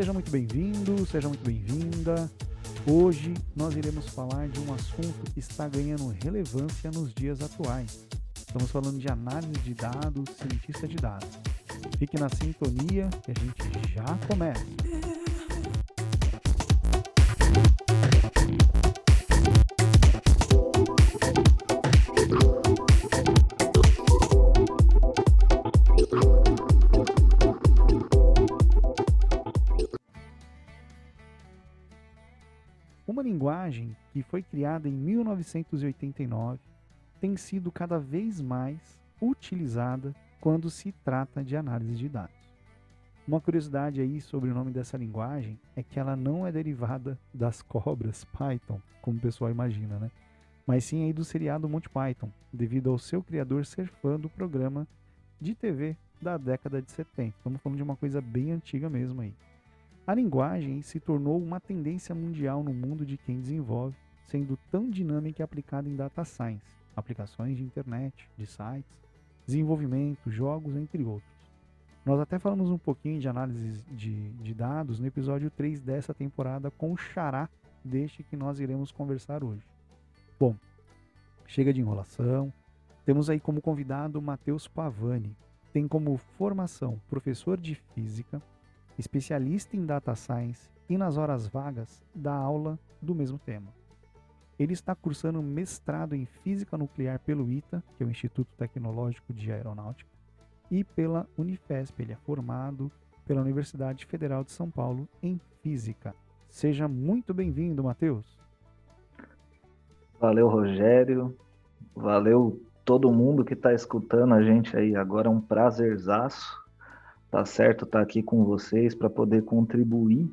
seja muito bem-vindo, seja muito bem-vinda. Hoje nós iremos falar de um assunto que está ganhando relevância nos dias atuais. Estamos falando de análise de dados, cientista de dados. Fique na sintonia que a gente já começa. Linguagem que foi criada em 1989 tem sido cada vez mais utilizada quando se trata de análise de dados. Uma curiosidade aí sobre o nome dessa linguagem é que ela não é derivada das cobras Python, como o pessoal imagina, né? Mas sim aí do seriado Monty Python, devido ao seu criador ser fã do programa de TV da década de 70. Estamos falando de uma coisa bem antiga mesmo aí. A linguagem se tornou uma tendência mundial no mundo de quem desenvolve, sendo tão dinâmica e aplicada em data science, aplicações de internet, de sites, desenvolvimento, jogos, entre outros. Nós até falamos um pouquinho de análise de, de dados no episódio 3 dessa temporada com o Xará deste que nós iremos conversar hoje. Bom, chega de enrolação. Temos aí como convidado Matheus Pavani. Tem como formação professor de física, especialista em data science e nas horas vagas dá aula do mesmo tema. Ele está cursando mestrado em Física Nuclear pelo ITA, que é o Instituto Tecnológico de Aeronáutica, e pela Unifesp. Ele é formado pela Universidade Federal de São Paulo em Física. Seja muito bem-vindo, Matheus. Valeu, Rogério. Valeu todo mundo que está escutando a gente aí. Agora é um prazerzaço, tá certo, estar tá aqui com vocês para poder contribuir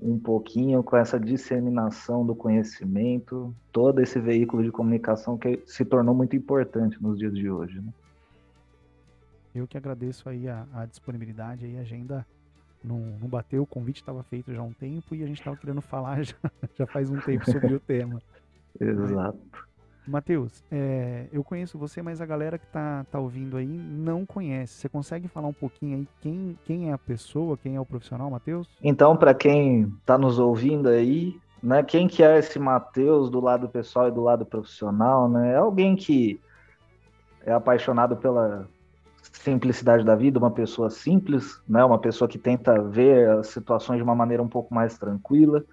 um pouquinho com essa disseminação do conhecimento, todo esse veículo de comunicação que se tornou muito importante nos dias de hoje. Né? Eu que agradeço aí a, a disponibilidade aí, a agenda não, não bateu, o convite estava feito já há um tempo e a gente estava querendo falar já, já faz um tempo sobre o tema. Exato. Matheus, é, eu conheço você, mas a galera que tá, tá ouvindo aí não conhece. Você consegue falar um pouquinho aí quem, quem é a pessoa, quem é o profissional, Matheus? Então, para quem tá nos ouvindo aí, né, quem que é esse Matheus do lado pessoal e do lado profissional, né? É alguém que é apaixonado pela simplicidade da vida, uma pessoa simples, né? Uma pessoa que tenta ver as situações de uma maneira um pouco mais tranquila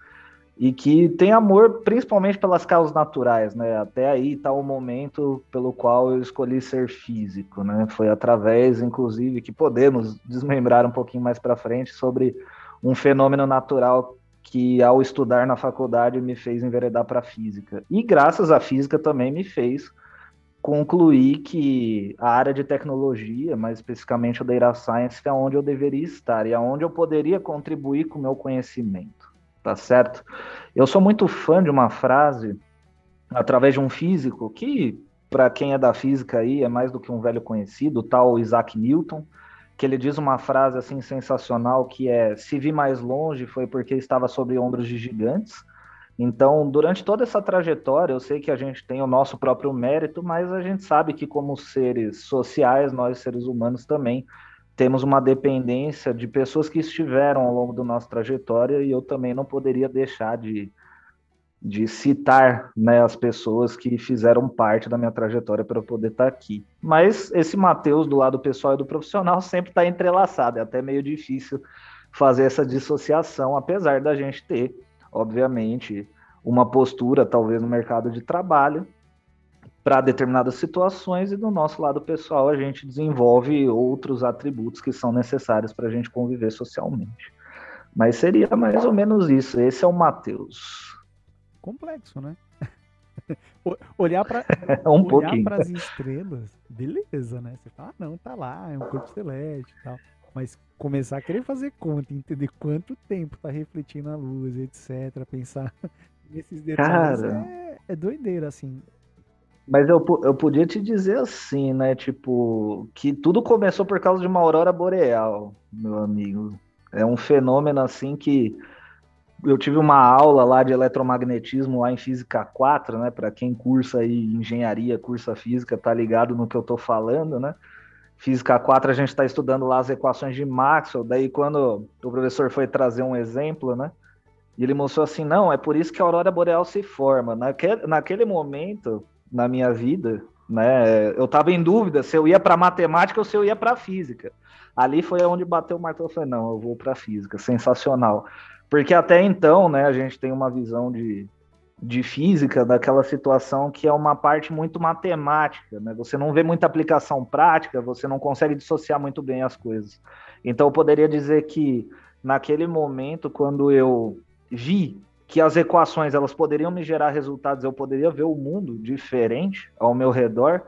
e que tem amor principalmente pelas causas naturais, né? Até aí está o momento pelo qual eu escolhi ser físico, né? Foi através, inclusive, que podemos desmembrar um pouquinho mais para frente sobre um fenômeno natural que, ao estudar na faculdade, me fez enveredar para física. E graças à física também me fez concluir que a área de tecnologia, mais especificamente o data science, é onde eu deveria estar e aonde eu poderia contribuir com o meu conhecimento tá certo? Eu sou muito fã de uma frase através de um físico que, para quem é da física aí, é mais do que um velho conhecido, o tal Isaac Newton, que ele diz uma frase assim sensacional que é: se vi mais longe foi porque estava sobre ombros de gigantes. Então, durante toda essa trajetória, eu sei que a gente tem o nosso próprio mérito, mas a gente sabe que como seres sociais, nós seres humanos também temos uma dependência de pessoas que estiveram ao longo da nossa trajetória e eu também não poderia deixar de, de citar né, as pessoas que fizeram parte da minha trajetória para eu poder estar aqui. Mas esse Mateus do lado pessoal e do profissional sempre está entrelaçado, é até meio difícil fazer essa dissociação, apesar da gente ter, obviamente, uma postura talvez no mercado de trabalho para determinadas situações e do nosso lado pessoal a gente desenvolve outros atributos que são necessários para a gente conviver socialmente. Mas seria mais ou menos isso. Esse é o Mateus. Complexo, né? olhar para um olhar para as estrelas, beleza, né? Você fala, ah, não, tá lá, é um corpo celeste e tal. Mas começar a querer fazer conta, entender quanto tempo tá refletindo a luz, etc. Pensar nesses detalhes Cara... é, é doideira, assim. Mas eu, eu podia te dizer assim, né? Tipo, que tudo começou por causa de uma aurora boreal, meu amigo. É um fenômeno assim que eu tive uma aula lá de eletromagnetismo lá em Física 4, né? Para quem cursa aí engenharia, cursa física, tá ligado no que eu tô falando, né? Física 4 a gente está estudando lá as equações de Maxwell, daí quando o professor foi trazer um exemplo, né? E ele mostrou assim, não, é por isso que a aurora boreal se forma. Naquele, naquele momento, na minha vida, né, eu estava em dúvida se eu ia para matemática ou se eu ia para física. Ali foi onde bateu o martelo, eu falei, não, eu vou para física, sensacional. Porque até então, né, a gente tem uma visão de, de física daquela situação que é uma parte muito matemática, né? Você não vê muita aplicação prática, você não consegue dissociar muito bem as coisas. Então eu poderia dizer que naquele momento, quando eu vi que as equações elas poderiam me gerar resultados, eu poderia ver o mundo diferente ao meu redor.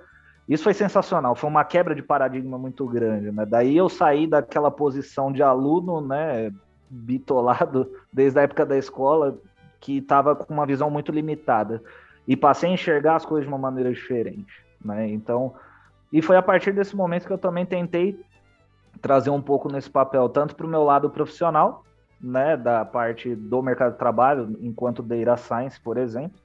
Isso foi sensacional, foi uma quebra de paradigma muito grande, né? Daí eu saí daquela posição de aluno, né, bitolado desde a época da escola, que estava com uma visão muito limitada e passei a enxergar as coisas de uma maneira diferente, né? Então, e foi a partir desse momento que eu também tentei trazer um pouco nesse papel, tanto para o meu lado profissional, né, da parte do mercado de trabalho, enquanto data science, por exemplo,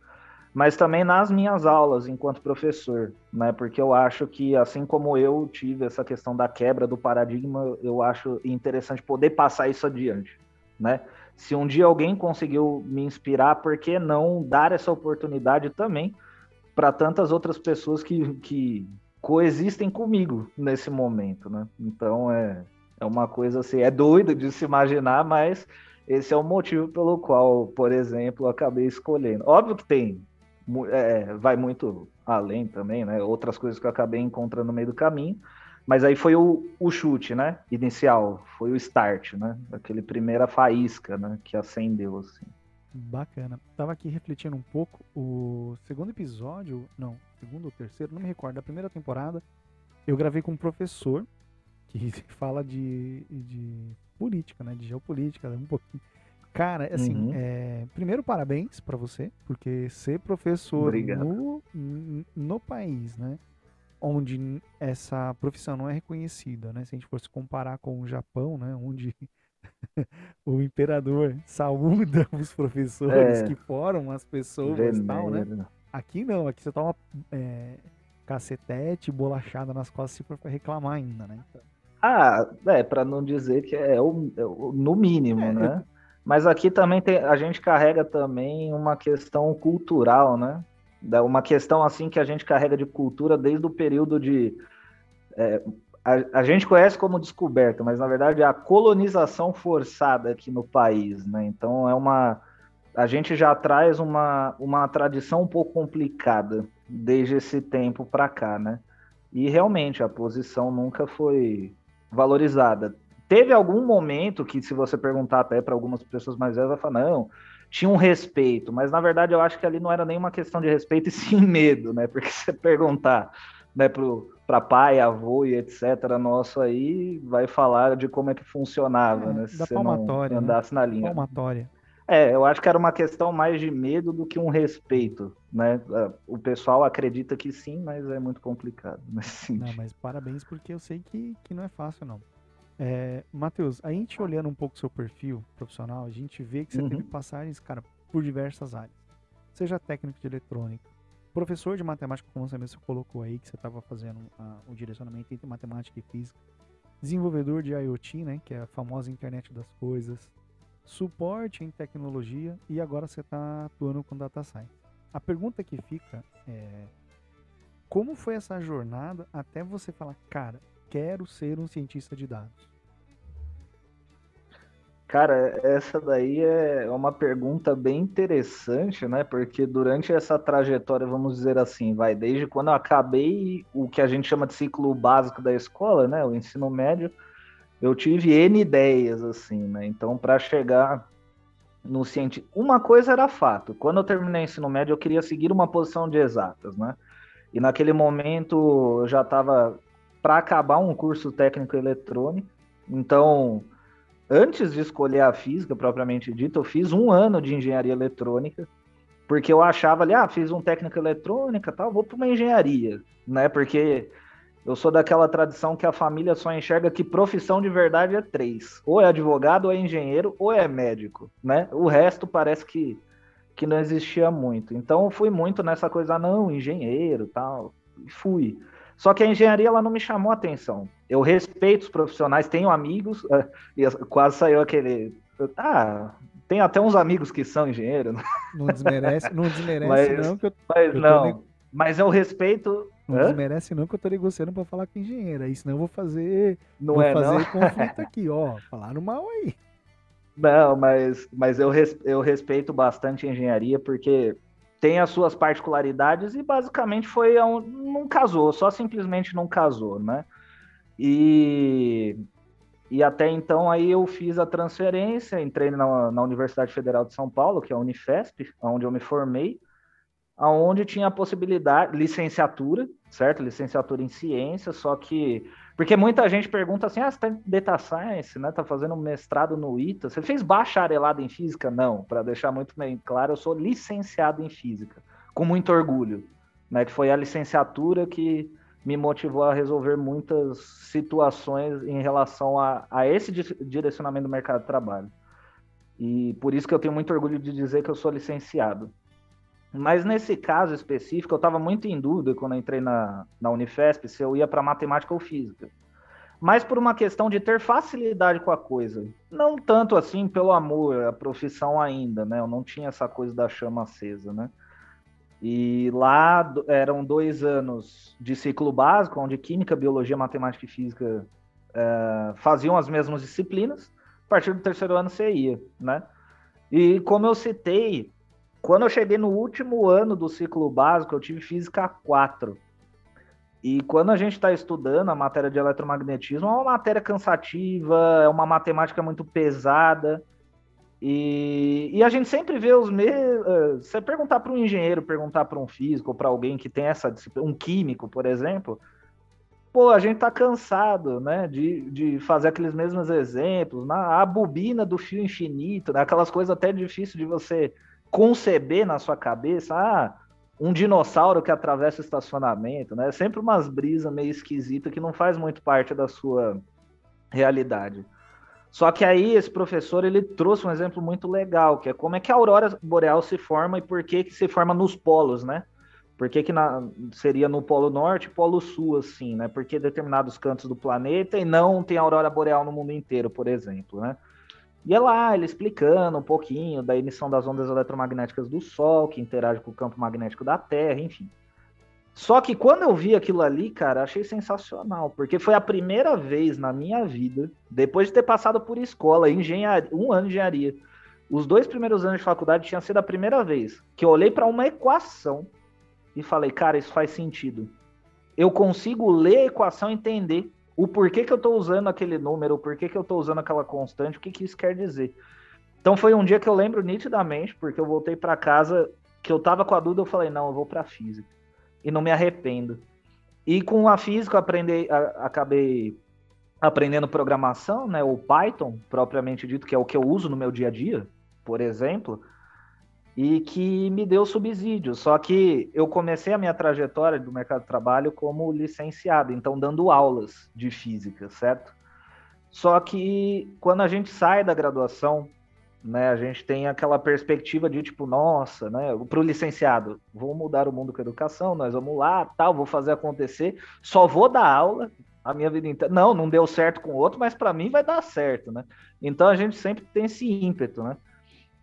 mas também nas minhas aulas enquanto professor, né, porque eu acho que assim como eu tive essa questão da quebra do paradigma, eu acho interessante poder passar isso adiante, né? Se um dia alguém conseguiu me inspirar, por que não dar essa oportunidade também para tantas outras pessoas que, que coexistem comigo nesse momento, né? Então é, é uma coisa assim, é doido de se imaginar, mas esse é o motivo pelo qual, por exemplo, eu acabei escolhendo. Óbvio que tem, é, vai muito além também, né? Outras coisas que eu acabei encontrando no meio do caminho, mas aí foi o, o chute, né? Inicial, foi o start, né? Aquele primeira faísca, né? Que acendeu, assim. Bacana. Tava aqui refletindo um pouco. O segundo episódio, não, segundo ou terceiro, não me recordo, da primeira temporada, eu gravei com um professor que fala de, de política, né? De geopolítica, um pouquinho. Cara, assim, uhum. é, primeiro parabéns para você, porque ser professor no, no país, né? onde essa profissão não é reconhecida, né? Se a gente fosse comparar com o Japão, né? Onde o imperador saúda os professores é, que foram as pessoas e tal, né? Aqui não, aqui você toma é, cacetete, bolachada nas costas se for reclamar ainda, né? Ah, é, para não dizer que é o, é o no mínimo, é, né? Mas aqui também tem, a gente carrega também uma questão cultural, né? uma questão assim que a gente carrega de cultura desde o período de é, a, a, gente conhece como descoberta, mas na verdade é a colonização forçada aqui no país, né? Então é uma a gente já traz uma, uma tradição um pouco complicada desde esse tempo para cá, né? E realmente a posição nunca foi valorizada. Teve algum momento que, se você perguntar até para algumas pessoas mais velhas, vai falar: não, tinha um respeito, mas na verdade eu acho que ali não era nenhuma questão de respeito e sim medo, né? Porque você perguntar né, para pai, avô e etc. nosso aí, vai falar de como é que funcionava, é, né? Se você não né? andasse né? na linha. Palmatória. É, eu acho que era uma questão mais de medo do que um respeito, né? O pessoal acredita que sim, mas é muito complicado. Não, mas parabéns porque eu sei que, que não é fácil, não. É, Matheus, a gente olhando um pouco seu perfil profissional, a gente vê que você uhum. teve passagens, cara, por diversas áreas. Seja técnico de eletrônica, professor de matemática, como você mesmo colocou aí, que você estava fazendo o direcionamento entre matemática e física, desenvolvedor de IoT, né, que é a famosa internet das coisas, suporte em tecnologia e agora você está atuando com data science. A pergunta que fica é como foi essa jornada até você falar, cara, quero ser um cientista de dados? Cara, essa daí é uma pergunta bem interessante, né? Porque durante essa trajetória, vamos dizer assim, vai desde quando eu acabei o que a gente chama de ciclo básico da escola, né? O ensino médio, eu tive N ideias, assim, né? Então, para chegar no cientista. Uma coisa era fato: quando eu terminei o ensino médio, eu queria seguir uma posição de exatas, né? E naquele momento eu já estava para acabar um curso técnico eletrônico. Então, antes de escolher a física propriamente dita, eu fiz um ano de engenharia eletrônica, porque eu achava ali, ah, fiz um técnico eletrônica, tal, vou para uma engenharia, né? Porque eu sou daquela tradição que a família só enxerga que profissão de verdade é três: ou é advogado, ou é engenheiro, ou é médico, né? O resto parece que que não existia muito. Então eu fui muito nessa coisa, ah, não, engenheiro, tal, e fui. Só que a engenharia ela não me chamou a atenção. eu respeito os profissionais, tenho amigos, e quase saiu aquele. Ah, tem até uns amigos que são engenheiros. Não desmerece, não desmerece mas, não, eu, mas eu não. Mas eu respeito. Não Hã? desmerece não que eu tô negociando para falar com engenheiro. Aí senão eu vou fazer. Não vou é, fazer não. conflito aqui, ó. Falaram mal aí. Não, mas, mas eu, res, eu respeito bastante a engenharia porque tem as suas particularidades e basicamente foi um, não casou, só simplesmente não casou, né? E, e até então aí eu fiz a transferência, entrei na, na Universidade Federal de São Paulo, que é a Unifesp, onde eu me formei, aonde tinha a possibilidade, licenciatura, certo? Licenciatura em ciência, só que porque muita gente pergunta assim: ah, você está em Data Science, né? Tá fazendo mestrado no ITA. Você fez bacharelado em física? Não, para deixar muito bem claro, eu sou licenciado em física, com muito orgulho, né? Que foi a licenciatura que me motivou a resolver muitas situações em relação a, a esse direcionamento do mercado de trabalho. E por isso que eu tenho muito orgulho de dizer que eu sou licenciado. Mas nesse caso específico, eu estava muito em dúvida quando entrei na, na Unifesp se eu ia para matemática ou física. Mas por uma questão de ter facilidade com a coisa. Não tanto assim pelo amor à profissão ainda, né? Eu não tinha essa coisa da chama acesa, né? E lá eram dois anos de ciclo básico, onde Química, Biologia, Matemática e Física é, faziam as mesmas disciplinas. A partir do terceiro ano você ia, né? E como eu citei, quando eu cheguei no último ano do ciclo básico, eu tive física 4. E quando a gente está estudando a matéria de eletromagnetismo, é uma matéria cansativa, é uma matemática muito pesada. E, e a gente sempre vê os mesmos. Eh, você perguntar para um engenheiro, perguntar para um físico, para alguém que tem essa disciplina, um químico, por exemplo, pô, a gente tá cansado, né, de, de fazer aqueles mesmos exemplos, na, a bobina do fio infinito, né, aquelas coisas até difíceis de você conceber na sua cabeça, ah, um dinossauro que atravessa o estacionamento, né? É sempre umas brisas meio esquisitas que não faz muito parte da sua realidade. Só que aí esse professor ele trouxe um exemplo muito legal, que é como é que a aurora boreal se forma e por que que se forma nos polos, né? Por que, que na, seria no Polo Norte e Polo Sul, assim, né? Porque determinados cantos do planeta e não tem aurora boreal no mundo inteiro, por exemplo, né? E é lá ele explicando um pouquinho da emissão das ondas eletromagnéticas do Sol, que interage com o campo magnético da Terra, enfim. Só que quando eu vi aquilo ali, cara, achei sensacional, porque foi a primeira vez na minha vida, depois de ter passado por escola, engenharia, um ano de engenharia, os dois primeiros anos de faculdade tinha sido a primeira vez que eu olhei para uma equação e falei, cara, isso faz sentido. Eu consigo ler a equação e entender o porquê que eu estou usando aquele número, o porquê que eu estou usando aquela constante, o que, que isso quer dizer. Então foi um dia que eu lembro nitidamente, porque eu voltei para casa, que eu tava com a dúvida, eu falei, não, eu vou para física. E não me arrependo. E com a física eu aprendi, a, acabei aprendendo programação, né, o Python, propriamente dito, que é o que eu uso no meu dia a dia, por exemplo e que me deu subsídio. Só que eu comecei a minha trajetória do mercado de trabalho como licenciado, então dando aulas de física, certo? Só que quando a gente sai da graduação, né, a gente tem aquela perspectiva de tipo, nossa, né, para o licenciado, vou mudar o mundo com a educação, nós vamos lá, tal, vou fazer acontecer, só vou dar aula a minha vida inteira. Não, não deu certo com o outro, mas para mim vai dar certo, né? Então a gente sempre tem esse ímpeto, né?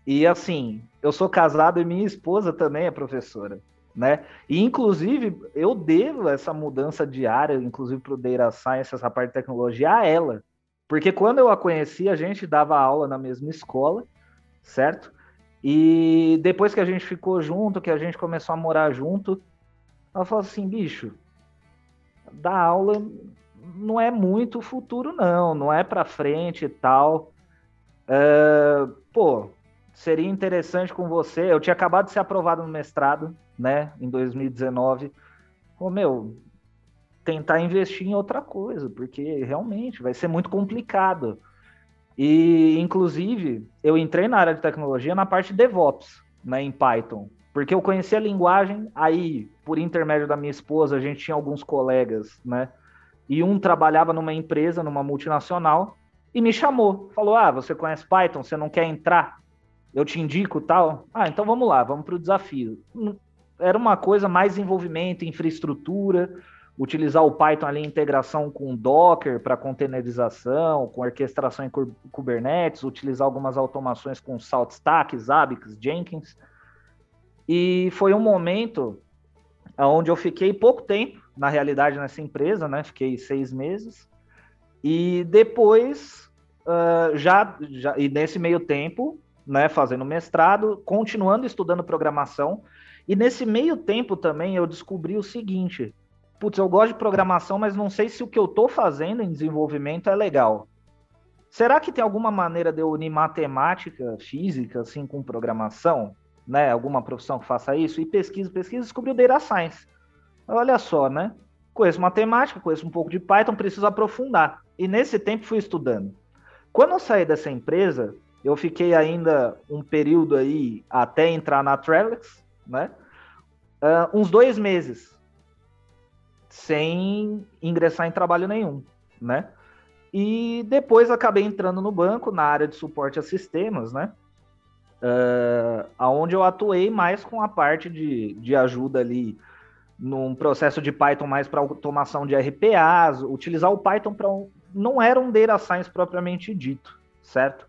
E assim, eu sou casado e minha esposa também é professora, né? E inclusive eu devo essa mudança diária, inclusive para o Data Science, essa parte de tecnologia, a ela. Porque quando eu a conheci, a gente dava aula na mesma escola, certo? E depois que a gente ficou junto, que a gente começou a morar junto, ela falou assim, bicho, dar aula não é muito futuro, não, não é para frente e tal. Uh, pô, seria interessante com você. Eu tinha acabado de ser aprovado no mestrado, né, em 2019. Pô, meu, tentar investir em outra coisa, porque realmente vai ser muito complicado. E, inclusive, eu entrei na área de tecnologia na parte de DevOps, né, em Python, porque eu conhecia a linguagem, aí, por intermédio da minha esposa, a gente tinha alguns colegas, né, e um trabalhava numa empresa, numa multinacional, e me chamou, falou, ah, você conhece Python, você não quer entrar? Eu te indico tal. Ah, então vamos lá, vamos para o desafio. Era uma coisa mais envolvimento, infraestrutura, utilizar o Python ali integração com Docker para containerização, com orquestração em Kubernetes, utilizar algumas automações com SaltStack, Zabbix, Jenkins. E foi um momento onde eu fiquei pouco tempo, na realidade, nessa empresa, né? Fiquei seis meses. E depois, uh, já, já, e nesse meio tempo, né, fazendo mestrado, continuando estudando programação. E nesse meio tempo também eu descobri o seguinte: putz, eu gosto de programação, mas não sei se o que eu estou fazendo em desenvolvimento é legal. Será que tem alguma maneira de eu unir matemática, física, assim, com programação? Né? Alguma profissão que faça isso? E pesquisa, pesquisa, descobri o Data Science. Olha só, né? Conheço matemática, conheço um pouco de Python, preciso aprofundar. E nesse tempo fui estudando. Quando eu saí dessa empresa, eu fiquei ainda um período aí até entrar na Trellix, né? Uh, uns dois meses sem ingressar em trabalho nenhum, né? E depois acabei entrando no banco na área de suporte a sistemas, né? Uh, aonde eu atuei mais com a parte de, de ajuda ali num processo de Python mais para automação de RPAs, utilizar o Python para um, não era um data science propriamente dito, certo?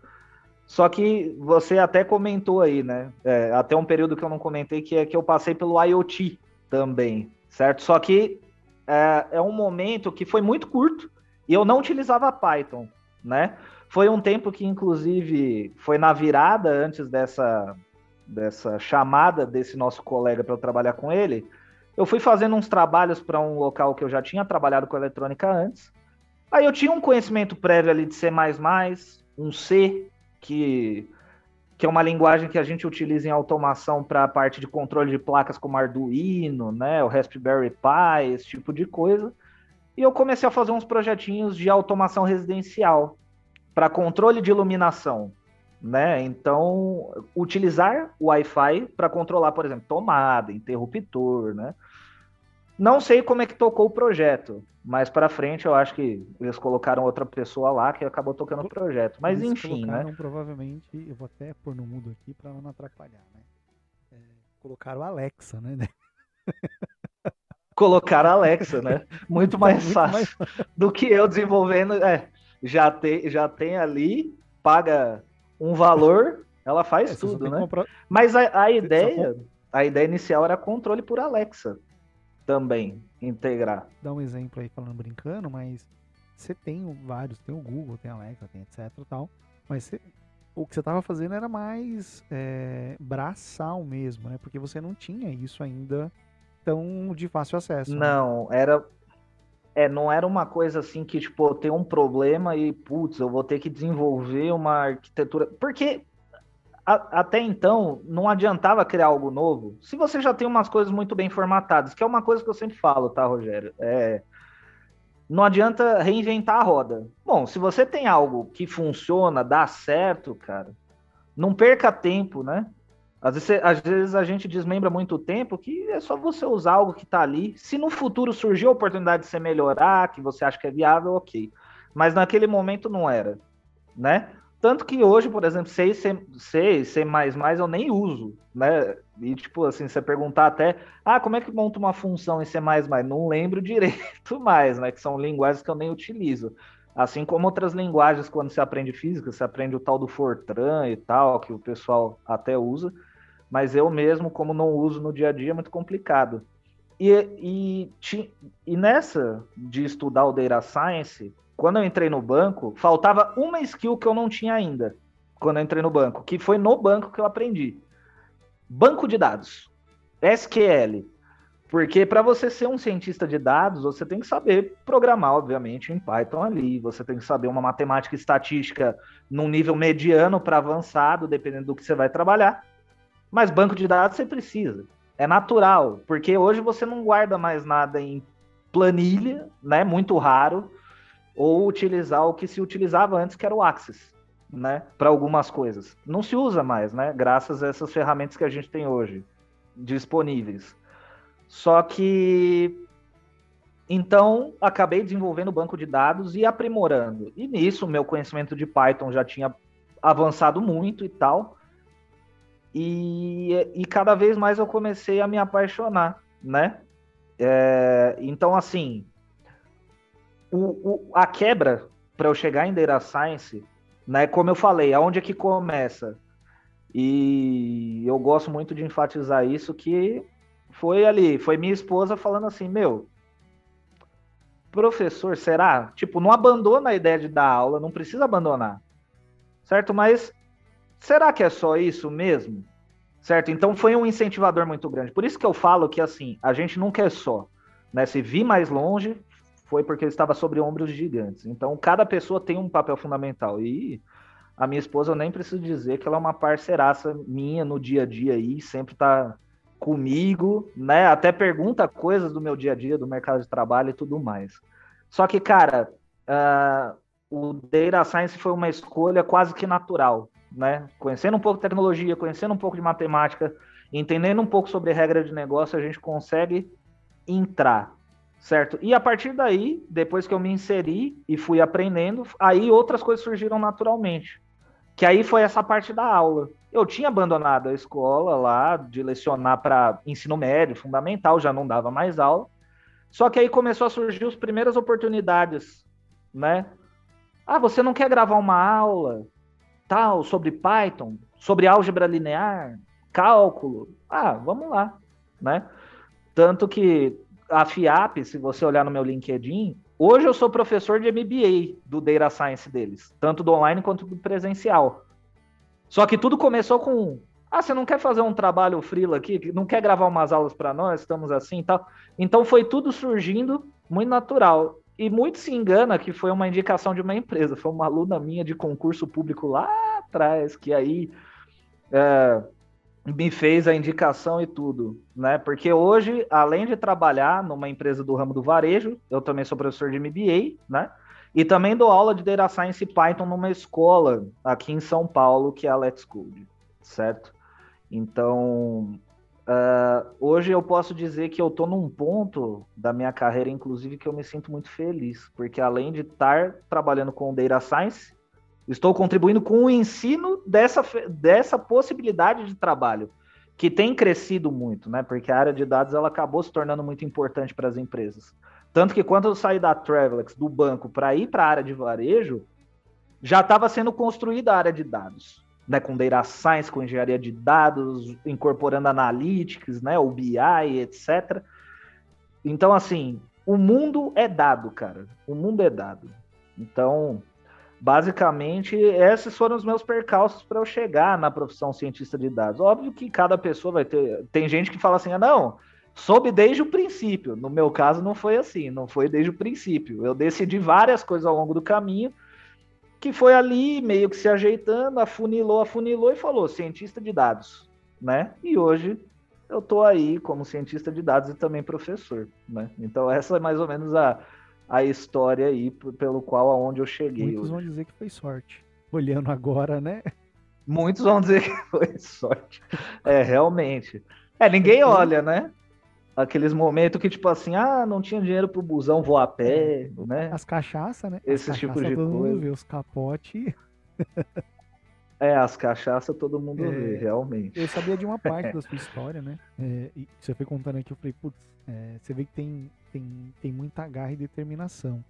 Só que você até comentou aí, né? É, até um período que eu não comentei, que é que eu passei pelo IoT também, certo? Só que é, é um momento que foi muito curto e eu não utilizava Python, né? Foi um tempo que, inclusive, foi na virada antes dessa, dessa chamada desse nosso colega para eu trabalhar com ele. Eu fui fazendo uns trabalhos para um local que eu já tinha trabalhado com eletrônica antes. Aí eu tinha um conhecimento prévio ali de C++, um C, que, que é uma linguagem que a gente utiliza em automação para a parte de controle de placas como Arduino, né, o Raspberry Pi, esse tipo de coisa. E eu comecei a fazer uns projetinhos de automação residencial para controle de iluminação, né? Então, utilizar o Wi-Fi para controlar, por exemplo, tomada, interruptor, né? Não sei como é que tocou o projeto, mais para frente eu acho que eles colocaram outra pessoa lá que acabou tocando o projeto. Mas eles enfim, né? provavelmente, eu vou até pôr no mudo aqui para não atrapalhar, né? É, colocaram Alexa, né? Colocaram Alexa, né? Muito mais Muito fácil mais... do que eu desenvolvendo. É, já tem, já tem ali, paga um valor, ela faz é, tudo, né? Comprar... Mas a, a ideia, a ideia inicial era controle por Alexa também integrar. Dá um exemplo aí falando brincando, mas você tem vários, tem o Google, tem a Alexa, tem etc tal, mas você, o que você estava fazendo era mais é, braçal mesmo, né? Porque você não tinha isso ainda tão de fácil acesso. Né? Não, né? era é, não era uma coisa assim que, tipo, tem um problema e, putz, eu vou ter que desenvolver uma arquitetura. Porque a, até então não adiantava criar algo novo se você já tem umas coisas muito bem formatadas, que é uma coisa que eu sempre falo, tá, Rogério? É, não adianta reinventar a roda. Bom, se você tem algo que funciona, dá certo, cara, não perca tempo, né? Às vezes, às vezes a gente desmembra muito tempo que é só você usar algo que está ali. Se no futuro surgir a oportunidade de você melhorar, que você acha que é viável, ok. Mas naquele momento não era, né? Tanto que hoje, por exemplo, C, C, C, C++ eu nem uso, né? E, tipo, assim, você perguntar até, ah, como é que monta uma função em C++? Não lembro direito mais, né? Que são linguagens que eu nem utilizo. Assim como outras linguagens, quando você aprende física, você aprende o tal do Fortran e tal, que o pessoal até usa, mas eu mesmo, como não uso no dia a dia, é muito complicado. E, e, e nessa de estudar o Data Science, quando eu entrei no banco, faltava uma skill que eu não tinha ainda quando eu entrei no banco, que foi no banco que eu aprendi. Banco de dados, SQL. Porque para você ser um cientista de dados, você tem que saber programar, obviamente, em Python ali. Você tem que saber uma matemática estatística num nível mediano para avançado, dependendo do que você vai trabalhar. Mas banco de dados você precisa. É natural, porque hoje você não guarda mais nada em planilha, né? Muito raro ou utilizar o que se utilizava antes, que era o Axis, né, para algumas coisas. Não se usa mais, né, graças a essas ferramentas que a gente tem hoje disponíveis. Só que então acabei desenvolvendo o banco de dados e aprimorando. E nisso meu conhecimento de Python já tinha avançado muito e tal. E, e cada vez mais eu comecei a me apaixonar, né? É, então, assim, o, o, a quebra para eu chegar em Data Science, né, como eu falei, aonde é que começa? E eu gosto muito de enfatizar isso, que foi ali, foi minha esposa falando assim, meu, professor, será? Tipo, não abandona a ideia de dar aula, não precisa abandonar, certo? Mas será que é só isso mesmo? Certo? Então foi um incentivador muito grande. Por isso que eu falo que, assim, a gente não quer só, né? Se vir mais longe, foi porque ele estava sobre ombros gigantes. Então, cada pessoa tem um papel fundamental. E a minha esposa, eu nem preciso dizer que ela é uma parceiraça minha no dia a dia aí, sempre tá comigo, né? Até pergunta coisas do meu dia a dia, do mercado de trabalho e tudo mais. Só que, cara, uh, o Data Science foi uma escolha quase que natural, né? Conhecendo um pouco de tecnologia, conhecendo um pouco de matemática, entendendo um pouco sobre regra de negócio, a gente consegue entrar, certo? E a partir daí, depois que eu me inseri e fui aprendendo, aí outras coisas surgiram naturalmente. Que aí foi essa parte da aula. Eu tinha abandonado a escola lá, de lecionar para ensino médio, fundamental, já não dava mais aula. Só que aí começou a surgir as primeiras oportunidades, né? Ah, você não quer gravar uma aula tal sobre Python, sobre álgebra linear, cálculo? Ah, vamos lá, né? Tanto que a FIAP, se você olhar no meu LinkedIn, Hoje eu sou professor de MBA do Data Science deles, tanto do online quanto do presencial. Só que tudo começou com ah, você não quer fazer um trabalho frila aqui? Não quer gravar umas aulas para nós? Estamos assim e tal. Então foi tudo surgindo muito natural. E muito se engana que foi uma indicação de uma empresa. Foi uma aluna minha de concurso público lá atrás, que aí é, me fez a indicação e tudo, né? Porque hoje, além de trabalhar numa empresa do ramo do varejo, eu também sou professor de MBA, né? E também dou aula de Data Science e Python numa escola aqui em São Paulo, que é a Let's Code, certo? Então, uh, hoje eu posso dizer que eu tô num ponto da minha carreira, inclusive, que eu me sinto muito feliz, porque além de estar trabalhando com Data Science, Estou contribuindo com o ensino dessa, dessa possibilidade de trabalho, que tem crescido muito, né? Porque a área de dados ela acabou se tornando muito importante para as empresas. Tanto que quando eu saí da Travelex, do banco, para ir para a área de varejo, já estava sendo construída a área de dados, né? Com data science, com engenharia de dados, incorporando analytics, né? O BI, etc. Então, assim, o mundo é dado, cara. O mundo é dado. Então, Basicamente, esses foram os meus percalços para eu chegar na profissão cientista de dados. Óbvio que cada pessoa vai ter. Tem gente que fala assim: ah, não, soube desde o princípio. No meu caso, não foi assim, não foi desde o princípio. Eu decidi várias coisas ao longo do caminho, que foi ali meio que se ajeitando, afunilou, afunilou e falou: cientista de dados, né? E hoje eu tô aí como cientista de dados e também professor, né? Então, essa é mais ou menos a a história aí pelo qual aonde eu cheguei. Muitos hoje. vão dizer que foi sorte. Olhando agora, né? Muitos vão dizer que foi sorte. É, realmente. É, ninguém olha, né? Aqueles momentos que, tipo assim, ah, não tinha dinheiro pro busão, vou a pé, é. né? As cachaças, né? Esses tipos de coisa. Vê, os capotes. É, as cachaças todo mundo é, vê, realmente. Eu sabia de uma parte da sua história, né? É, e você foi contando aqui, eu falei, putz, é, você vê que tem, tem, tem muita garra e determinação.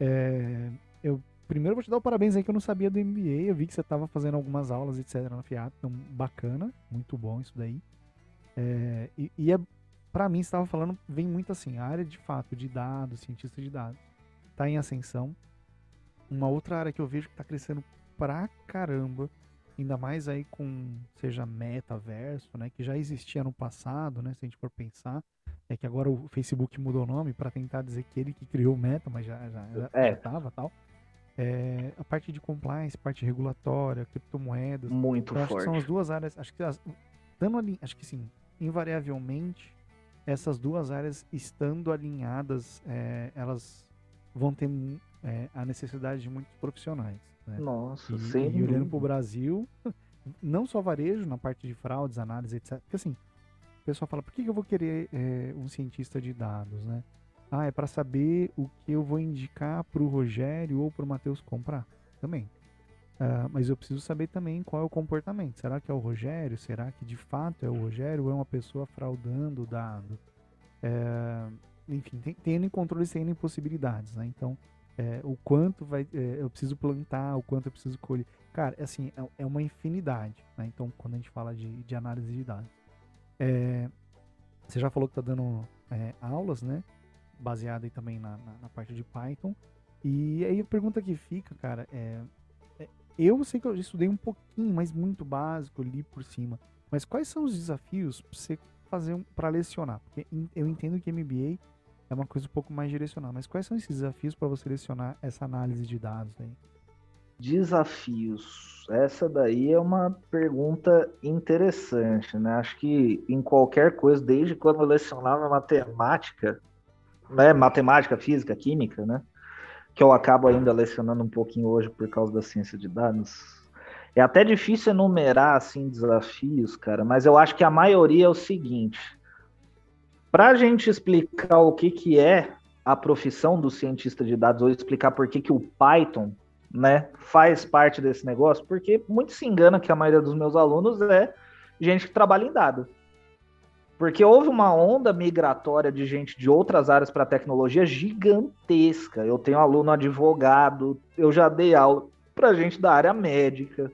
É, eu primeiro vou te dar o parabéns aí que eu não sabia do MBA, eu vi que você estava fazendo algumas aulas, etc, na FIAP, então bacana, muito bom isso daí. É, e, e é, para mim, você estava falando, vem muito assim, a área de fato de dados, cientista de dados, está em ascensão. Uma outra área que eu vejo que está crescendo pra caramba, ainda mais aí com, seja metaverso, né, que já existia no passado, né, se a gente for pensar, é que agora o Facebook mudou o nome para tentar dizer que ele que criou o meta, mas já já, já, é. tal. É, a parte de compliance, parte regulatória, criptomoedas, muito forte. são as duas áreas, acho que as, dando ali, acho que sim, invariavelmente essas duas áreas estando alinhadas, é, elas vão ter é, a necessidade de muitos profissionais. Né? Nossa, e, e olhando para o Brasil, não só varejo, na parte de fraudes, análise, etc. Porque assim, o pessoal fala, por que eu vou querer é, um cientista de dados, né? Ah, é para saber o que eu vou indicar para o Rogério ou para o Matheus comprar. Também. Uh, mas eu preciso saber também qual é o comportamento. Será que é o Rogério? Será que de fato é o Rogério ou é uma pessoa fraudando o dado? é, enfim, tem, tem controles, tem possibilidades, né? Então, é, o quanto vai, é, eu preciso plantar, o quanto eu preciso colher. Cara, é assim, é, é uma infinidade, né? Então, quando a gente fala de, de análise de dados. É, você já falou que está dando é, aulas, né? Baseada aí também na, na, na, parte de Python. E aí a pergunta que fica, cara, é eu sei que eu estudei um pouquinho, mas muito básico, li por cima. Mas quais são os desafios para você fazer um, para lecionar? Porque eu entendo que MBA é uma coisa um pouco mais direcionada, mas quais são esses desafios para você lecionar essa análise de dados aí? Desafios. Essa daí é uma pergunta interessante, né? Acho que em qualquer coisa, desde quando eu lecionava matemática, né? Matemática, física, química, né? Que eu acabo ainda lecionando um pouquinho hoje por causa da ciência de dados. É até difícil enumerar assim desafios, cara, mas eu acho que a maioria é o seguinte: para a gente explicar o que, que é a profissão do cientista de dados ou explicar por que, que o Python né, faz parte desse negócio, porque muito se engana que a maioria dos meus alunos é gente que trabalha em dado. Porque houve uma onda migratória de gente de outras áreas para tecnologia gigantesca. Eu tenho aluno advogado, eu já dei aula para gente da área médica,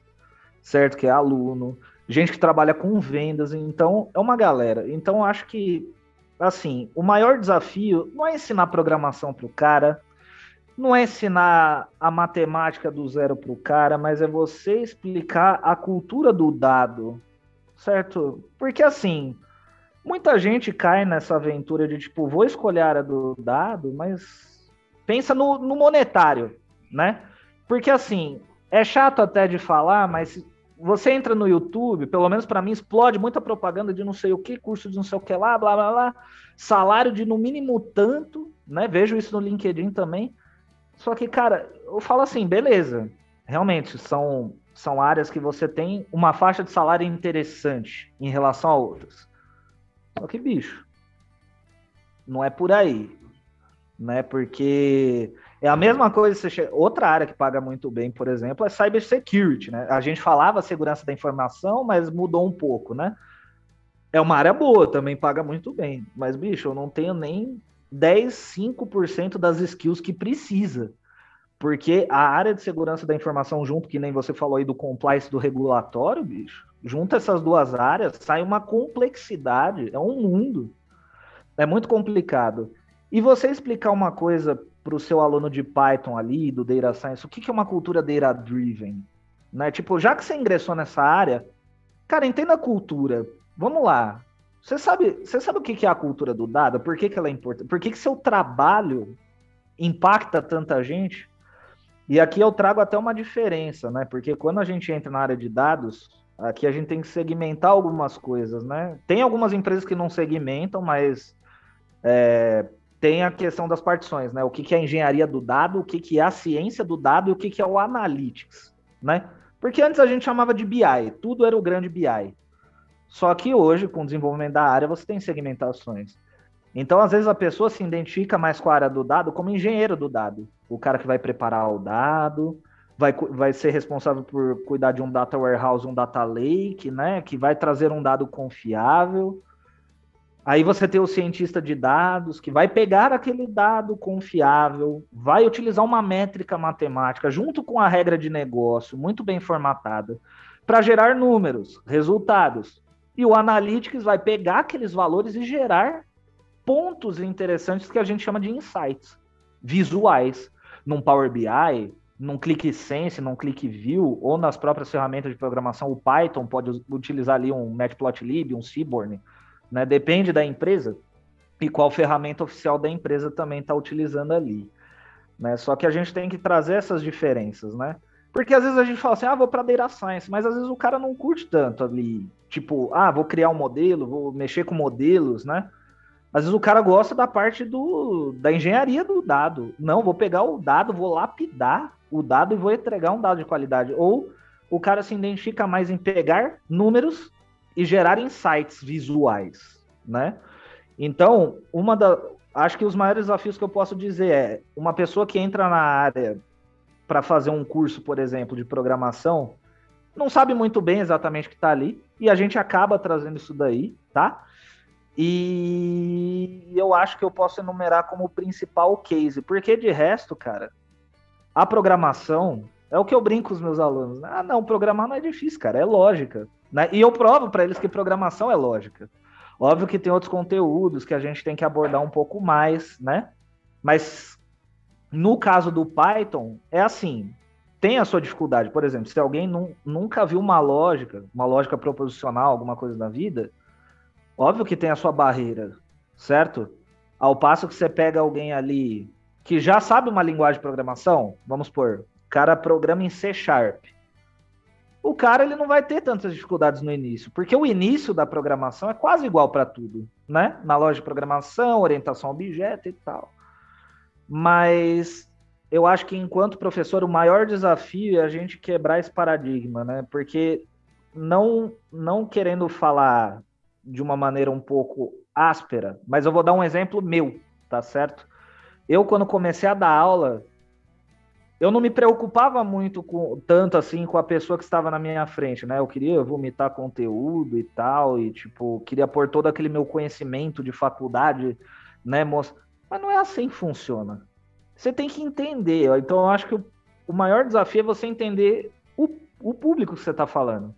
certo? Que é aluno, gente que trabalha com vendas, então é uma galera. Então acho que assim, o maior desafio não é ensinar programação para o cara, não é ensinar a matemática do zero para o cara, mas é você explicar a cultura do dado, certo? Porque assim, muita gente cai nessa aventura de tipo, vou escolher a área do dado, mas pensa no, no monetário, né? Porque assim, é chato até de falar, mas você entra no YouTube, pelo menos para mim, explode muita propaganda de não sei o que, curso de não sei o que lá, blá blá blá, salário de no mínimo tanto, né? Vejo isso no LinkedIn também. Só que, cara, eu falo assim, beleza, realmente são, são áreas que você tem uma faixa de salário interessante em relação a outras. Só que, bicho, não é por aí, né? Porque é a mesma coisa, você outra área que paga muito bem, por exemplo, é cybersecurity, né? A gente falava segurança da informação, mas mudou um pouco, né? É uma área boa, também paga muito bem, mas bicho, eu não tenho nem 10, 5% das skills que precisa. Porque a área de segurança da informação, junto, que nem você falou aí do compliance do regulatório, bicho, junto essas duas áreas, sai uma complexidade, é um mundo. É muito complicado. E você explicar uma coisa para o seu aluno de Python ali, do Data Science, o que, que é uma cultura data driven? Né? Tipo, já que você ingressou nessa área, cara, entenda a cultura. Vamos lá. Você sabe, você sabe o que, que é a cultura do dado? Por que, que ela é importante? Por que, que seu trabalho impacta tanta gente? E aqui eu trago até uma diferença, né? Porque quando a gente entra na área de dados, aqui a gente tem que segmentar algumas coisas, né? Tem algumas empresas que não segmentam, mas é, tem a questão das partições, né? O que, que é a engenharia do dado, o que, que é a ciência do dado e o que, que é o analytics, né? Porque antes a gente chamava de BI, tudo era o grande BI. Só que hoje, com o desenvolvimento da área, você tem segmentações. Então, às vezes, a pessoa se identifica mais com a área do dado como engenheiro do dado. O cara que vai preparar o dado, vai, vai ser responsável por cuidar de um data warehouse, um data lake, né? Que vai trazer um dado confiável. Aí você tem o cientista de dados que vai pegar aquele dado confiável, vai utilizar uma métrica matemática junto com a regra de negócio muito bem formatada para gerar números, resultados. E o Analytics vai pegar aqueles valores e gerar pontos interessantes que a gente chama de insights visuais num Power BI, num ClickSense, num ClickView ou nas próprias ferramentas de programação, o Python pode utilizar ali um Matplotlib, um Seaborn né? Depende da empresa e qual ferramenta oficial da empresa também está utilizando ali. Né? Só que a gente tem que trazer essas diferenças, né? Porque às vezes a gente fala assim, ah, vou para Data Science, mas às vezes o cara não curte tanto ali. Tipo, ah, vou criar um modelo, vou mexer com modelos, né? Às vezes o cara gosta da parte do, da engenharia do dado. Não, vou pegar o dado, vou lapidar o dado e vou entregar um dado de qualidade. Ou o cara se identifica mais em pegar números e gerar insights visuais, né? Então, uma da, acho que os maiores desafios que eu posso dizer é uma pessoa que entra na área para fazer um curso, por exemplo, de programação, não sabe muito bem exatamente o que está ali, e a gente acaba trazendo isso daí, tá? E eu acho que eu posso enumerar como o principal case, porque de resto, cara, a programação é o que eu brinco com os meus alunos. Ah, não, programar não é difícil, cara, é lógica. Né? E eu provo para eles que programação é lógica. Óbvio que tem outros conteúdos que a gente tem que abordar um pouco mais, né? Mas no caso do Python, é assim: tem a sua dificuldade. Por exemplo, se alguém nunca viu uma lógica, uma lógica proposicional, alguma coisa da vida, óbvio que tem a sua barreira, certo? Ao passo que você pega alguém ali que já sabe uma linguagem de programação, vamos por, cara programa em C Sharp o cara ele não vai ter tantas dificuldades no início, porque o início da programação é quase igual para tudo, né? Na loja de programação, orientação a objeto e tal. Mas eu acho que enquanto professor o maior desafio é a gente quebrar esse paradigma, né? Porque não não querendo falar de uma maneira um pouco áspera, mas eu vou dar um exemplo meu, tá certo? Eu quando comecei a dar aula, eu não me preocupava muito com tanto assim com a pessoa que estava na minha frente, né? Eu queria vomitar conteúdo e tal, e tipo, queria pôr todo aquele meu conhecimento de faculdade, né? Mas não é assim que funciona. Você tem que entender. Então, eu acho que o, o maior desafio é você entender o, o público que você está falando.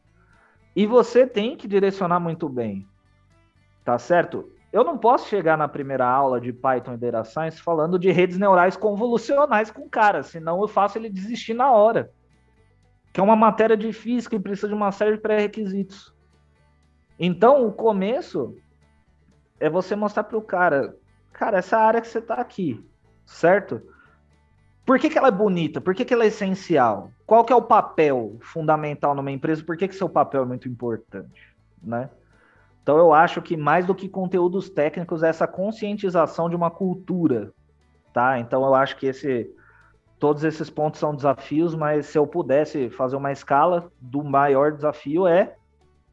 E você tem que direcionar muito bem. Tá certo? Eu não posso chegar na primeira aula de Python e Data Science falando de redes neurais convolucionais com o cara, senão eu faço ele desistir na hora. Que é uma matéria difícil que precisa de uma série de pré-requisitos. Então, o começo é você mostrar para o cara, cara, essa área que você está aqui, certo? Por que, que ela é bonita? Por que, que ela é essencial? Qual que é o papel fundamental numa empresa? Por que, que seu papel é muito importante, né? Então eu acho que mais do que conteúdos técnicos, é essa conscientização de uma cultura, tá? Então eu acho que esse todos esses pontos são desafios, mas se eu pudesse fazer uma escala, do maior desafio é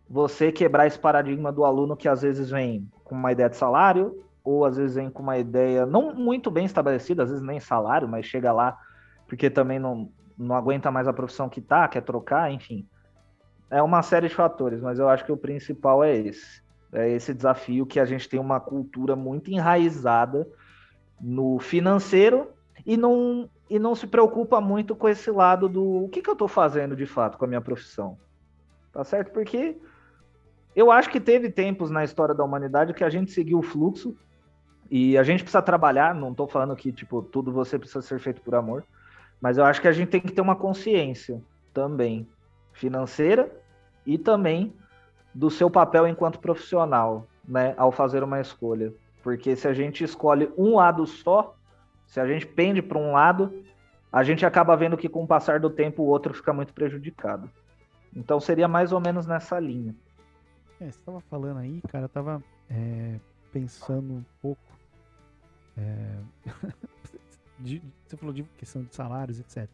você quebrar esse paradigma do aluno que às vezes vem com uma ideia de salário, ou às vezes vem com uma ideia não muito bem estabelecida, às vezes nem salário, mas chega lá porque também não, não aguenta mais a profissão que tá, quer trocar, enfim. É uma série de fatores, mas eu acho que o principal é esse. É esse desafio que a gente tem uma cultura muito enraizada no financeiro e não, e não se preocupa muito com esse lado do o que, que eu estou fazendo de fato com a minha profissão. Tá certo? Porque eu acho que teve tempos na história da humanidade que a gente seguiu o fluxo e a gente precisa trabalhar. Não estou falando que tipo tudo você precisa ser feito por amor, mas eu acho que a gente tem que ter uma consciência também financeira e também do seu papel enquanto profissional, né, ao fazer uma escolha. Porque se a gente escolhe um lado só, se a gente pende para um lado, a gente acaba vendo que com o passar do tempo o outro fica muito prejudicado. Então seria mais ou menos nessa linha. É, você estava falando aí, cara, eu estava é, pensando um pouco. É, de, você falou de questão de salários, etc.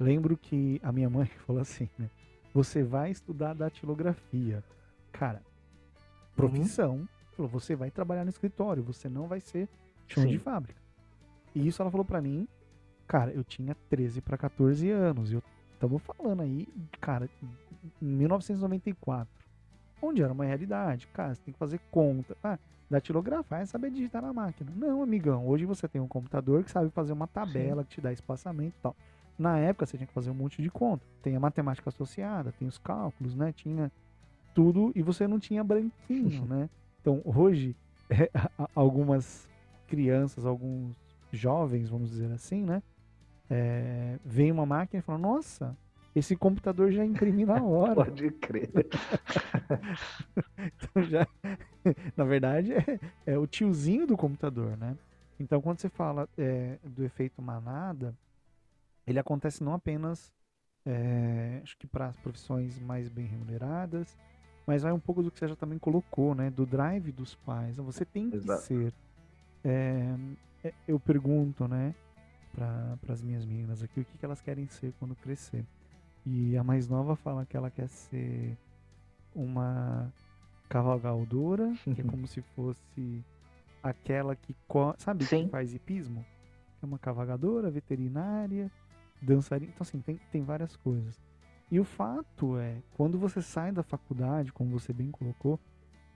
Lembro que a minha mãe falou assim, né? Você vai estudar datilografia. Cara, profissão. Uhum. Falou, você vai trabalhar no escritório, você não vai ser chão de fábrica. E isso ela falou para mim, cara, eu tinha 13 para 14 anos. E eu tava falando aí, cara, em 1994. Onde era uma realidade. Cara, você tem que fazer conta. Ah, datilografar é saber digitar na máquina. Não, amigão. Hoje você tem um computador que sabe fazer uma tabela Sim. que te dá espaçamento e tal. Na época você tinha que fazer um monte de conta. Tem a matemática associada, tem os cálculos, né? Tinha tudo e você não tinha branquinho, né? Então hoje é, algumas crianças, alguns jovens, vamos dizer assim, né? É, vem uma máquina e fala, nossa, esse computador já imprime na hora. Pode crer. então já, na verdade, é, é, o tiozinho do computador, né? Então quando você fala é, do efeito manada, ele acontece não apenas, é, acho que para as profissões mais bem remuneradas, mas vai um pouco do que você já também colocou, né? Do drive dos pais. Você tem que Exato. ser. É, eu pergunto, né? Para as minhas meninas aqui, o que, que elas querem ser quando crescer. E a mais nova fala que ela quer ser uma cavalgadora, que é como se fosse aquela que, sabe, Sim. que faz hipismo? É uma cavalgadora, veterinária, dançarina. Então, assim, tem, tem várias coisas. E o fato é, quando você sai da faculdade, como você bem colocou,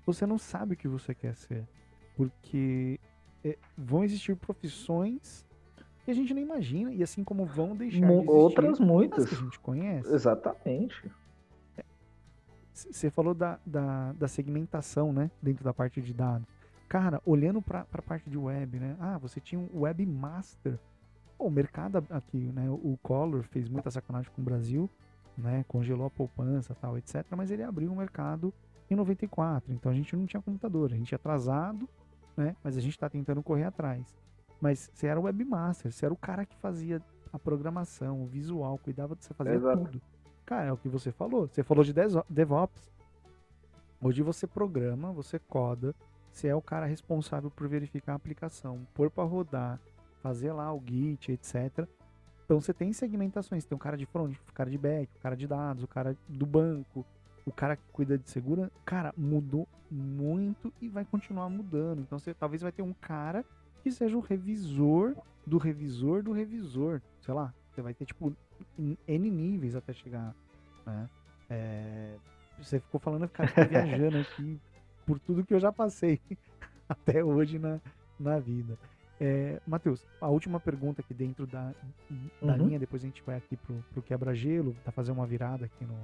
você não sabe o que você quer ser. Porque é, vão existir profissões que a gente nem imagina, e assim como vão deixar de Outras muitas. que a gente conhece. Exatamente. Você falou da, da, da segmentação, né? Dentro da parte de dados. Cara, olhando para a parte de web, né? Ah, você tinha um webmaster. Pô, o mercado aqui, né? O Collor fez muita sacanagem com o Brasil, né? Congelou a poupança tal, etc. Mas ele abriu o mercado em 94. Então a gente não tinha computador, a gente ia atrasado, né? Mas a gente está tentando correr atrás. Mas você era o webmaster, você era o cara que fazia a programação, o visual, cuidava de você fazer Exato. tudo. Cara, é o que você falou. Você falou de DevOps. Hoje você programa, você coda, você é o cara responsável por verificar a aplicação, pôr para rodar, fazer lá o Git, etc. Então você tem segmentações, tem o cara de front, o cara de back, o cara de dados, o cara do banco, o cara que cuida de segurança. Cara, mudou muito e vai continuar mudando. Então você talvez vai ter um cara que seja o revisor do revisor do revisor. Sei lá, você vai ter tipo N níveis até chegar, né? É, você ficou falando, cara, fica viajando aqui por tudo que eu já passei até hoje na, na vida. É, Matheus, a última pergunta aqui dentro da, da Uhum. linha, depois a gente vai aqui pro, pro quebra-gelo, tá fazer uma virada aqui no,